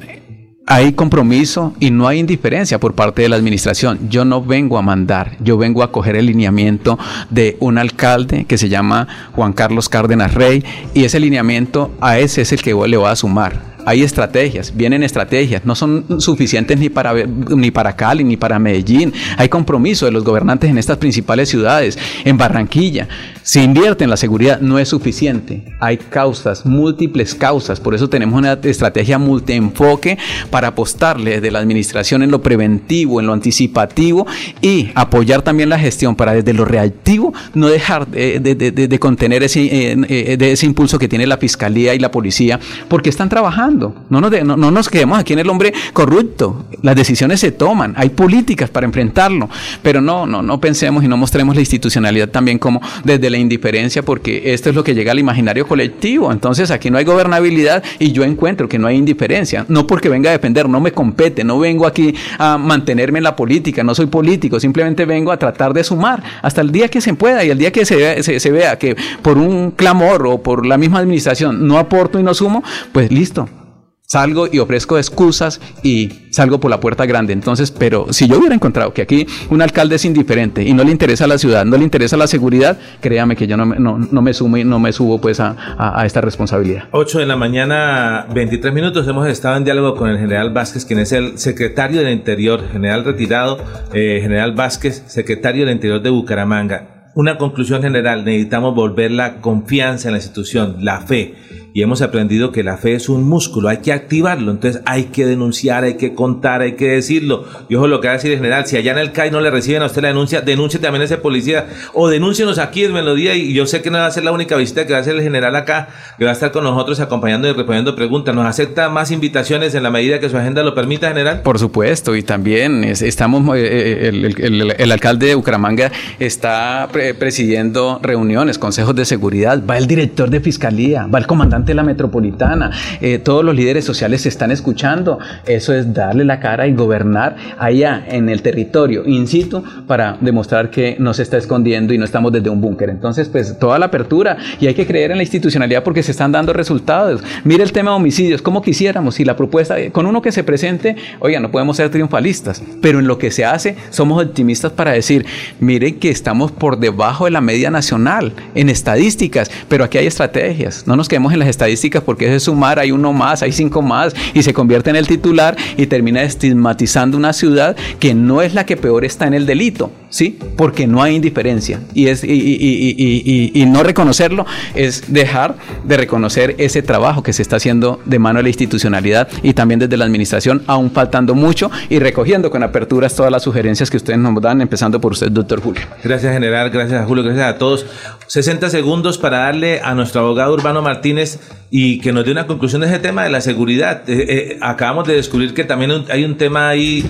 hay compromiso y no hay indiferencia por parte de la administración. Yo no vengo a mandar, yo vengo a coger el lineamiento de un alcalde que se llama Juan Carlos Cárdenas Rey y ese lineamiento a ese es el que le voy a sumar hay estrategias, vienen estrategias, no son suficientes ni para, ni para Cali ni para Medellín. Hay compromiso de los gobernantes en estas principales ciudades, en Barranquilla. Se invierte en la seguridad, no es suficiente. Hay causas, múltiples causas. Por eso tenemos una estrategia multienfoque para apostarle de la administración en lo preventivo, en lo anticipativo y apoyar también la gestión para desde lo reactivo no dejar de, contener ese, eh, eh, de ese impulso que tiene la fiscalía y la policía porque están trabajando no nos, no, nos quedemos aquí en el hombre corrupto. Las decisiones se toman. Hay políticas para enfrentarlo. Pero no, no, no pensemos y no mostremos la institucionalidad también como desde la indiferencia, porque esto es lo que llega al imaginario colectivo. Entonces aquí no hay gobernabilidad y yo encuentro que no hay indiferencia. No porque venga a defender, no me compete, no vengo aquí a mantenerme en la política, no soy político, simplemente vengo a tratar de sumar hasta el día que se pueda y el día que se se vea que por un clamor o por la misma administración no aporto y no sumo, pues listo, salgo y ofrezco excusas y salgo por la puerta grande. Entonces, pero si yo hubiera encontrado que aquí un alcalde es indiferente y no le interesa la ciudad, no le interesa la seguridad, créame que yo no, no, me sumo y no me subo pues a, esta responsabilidad. 8 de la mañana, 23 minutos, hemos estado en diálogo con el general Vázquez, quien es el secretario del Interior, general retirado, eh, general Vázquez, secretario del Interior de Bucaramanga. Una conclusión general, necesitamos volver la confianza en la institución, la fe y hemos aprendido que la fe es un músculo, hay que activarlo, entonces hay que denunciar, hay que contar, hay que decirlo. Y ojo lo que va a decir el general, si allá en el CAI no le reciben a usted la denuncia, denuncie también a ese policía o denúncienos aquí en Melodía y yo sé que no va a ser la única visita que va a hacer el general acá, que va a estar con nosotros acompañando y respondiendo preguntas. ¿Nos acepta más invitaciones en la medida que su agenda lo permita, general? Por supuesto, y también estamos, eh, eh, el, el, alcalde de Bucaramanga está presidiendo reuniones, consejos de seguridad, va el director de fiscalía, va el comandante de la metropolitana, eh, todos los líderes sociales se están escuchando. Eso es darle la cara y gobernar allá en el territorio, in situ, para demostrar que no se está escondiendo y no estamos desde un búnker. Entonces, pues toda la apertura y hay que creer en la institucionalidad porque se están dando resultados. Mire el tema de homicidios, como quisiéramos, y la propuesta, con uno que se presente, oiga, no podemos ser triunfalistas, pero en lo que se hace somos optimistas para decir, miren que estamos por debajo de la media nacional en estadísticas, pero aquí hay estrategias, no nos quedemos en las estadísticas porque es sumar, hay uno más, hay cinco más, y se convierte en el titular y termina estigmatizando una ciudad que no es la que peor está en el delito, ¿sí? Porque no hay indiferencia. Y, es, y, no reconocerlo es dejar de reconocer ese trabajo que se está haciendo de mano de la institucionalidad y también desde la administración, aún faltando mucho y recogiendo con aperturas todas las sugerencias que ustedes nos dan, empezando por usted, doctor Julio. Gracias, general. Gracias Julio. Gracias a todos. 60 segundos para darle a nuestro abogado Urbano Martínez y que nos dé una conclusión de ese tema de la seguridad. Eh, eh, acabamos de descubrir que también hay un tema ahí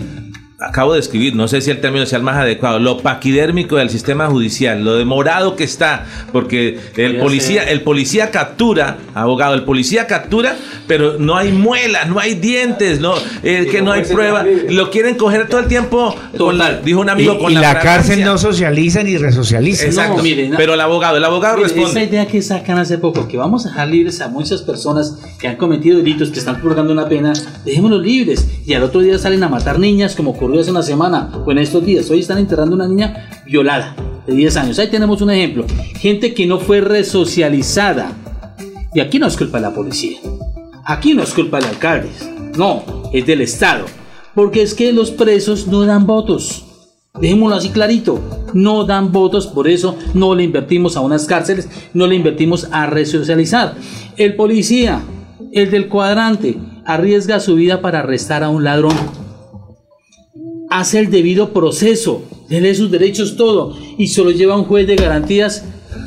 acabo de escribir, no sé si el término sea el más adecuado, lo paquidérmico del sistema judicial, lo demorado que está, porque el policía, el policía captura, abogado, el policía captura, pero no hay muelas, no hay dientes, no, eh, que no hay prueba, lo quieren coger todo el tiempo, dijo un amigo, y, con y la, cárcel no socializa ni resocializa. Exacto, pero el abogado, el abogado responde. Esa idea que sacan hace poco, que vamos a dejar libres a muchas personas que han cometido delitos, que están purgando una pena, dejémoslos libres, y al otro día salen a matar niñas como ocurrió hace una semana o en estos días. Hoy están enterrando a una niña violada de 10 años. Ahí tenemos un ejemplo. Gente que no fue resocializada. Y aquí no es culpa de la policía. Aquí no es culpa del alcalde. No, es del Estado. Porque es que los presos no dan votos. Dejémoslo así clarito. No dan votos, por eso no le invertimos a unas cárceles, no le invertimos a resocializar. El policía, el del cuadrante, arriesga su vida para arrestar a un ladrón hace el debido proceso, tiene sus derechos todo y solo lleva un juez de garantías,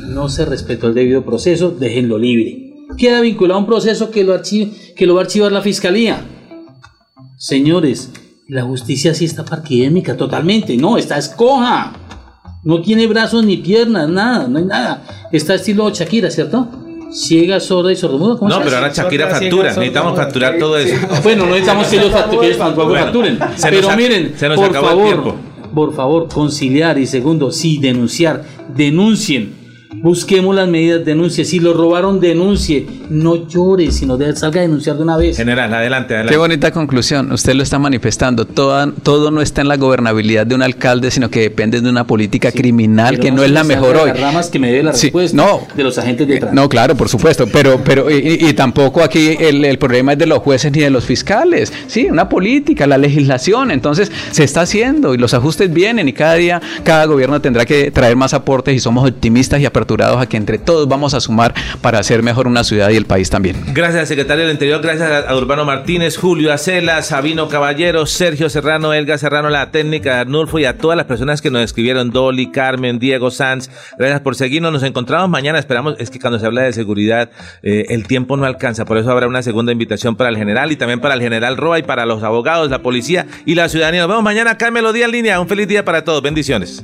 no se respetó el debido proceso, déjenlo libre. Queda vinculado a un proceso que lo, que lo va a archivar la fiscalía. Señores, la justicia sí está parquidémica totalmente, no, está escoja. No tiene brazos ni piernas, nada, no hay nada. Está estilo Shakira, ¿cierto? Ciega, sorda y sordomuda. no, pero ahora Shakira factura. necesitamos facturar todo eso. Bueno, no necesitamos que ellos, facturen. pero miren, por favor, por favor, conciliar y segundo, sí, denunciar. Denuncien Busquemos las medidas, denuncie. Si lo robaron, denuncie. No llore, sino de, salga a denunciar de una vez. General, adelante, adelante. Qué bonita conclusión. Usted lo está manifestando. Todo, todo no está en la gobernabilidad de un alcalde, sino que depende de una política criminal que no es la mejor hoy. Las ramas que me dé la respuesta no, de los agentes de No, claro, por supuesto. Pero, pero y, tampoco aquí el, el, problema es de los jueces ni de los fiscales. Sí, una política, la legislación. Entonces se está haciendo y los ajustes vienen y cada día cada gobierno tendrá que traer más aportes y somos optimistas y aperturados a que entre todos vamos a sumar para hacer mejor una ciudad y el país también. Gracias, secretario del Interior, gracias a Urbano Martínez, Julio Acela, Sabino Caballero, Sergio Serrano, Elga Serrano, la técnica de Arnulfo y a todas las personas que nos escribieron, Dolly, Carmen, Diego Sanz, gracias por seguirnos, nos encontramos mañana, esperamos, es que cuando se habla de seguridad eh, el tiempo no alcanza, por eso habrá una segunda invitación para el general y también para el general Roa y para los abogados, la policía y la ciudadanía. Nos vemos mañana acá en Melodía en línea, un feliz día para todos, bendiciones.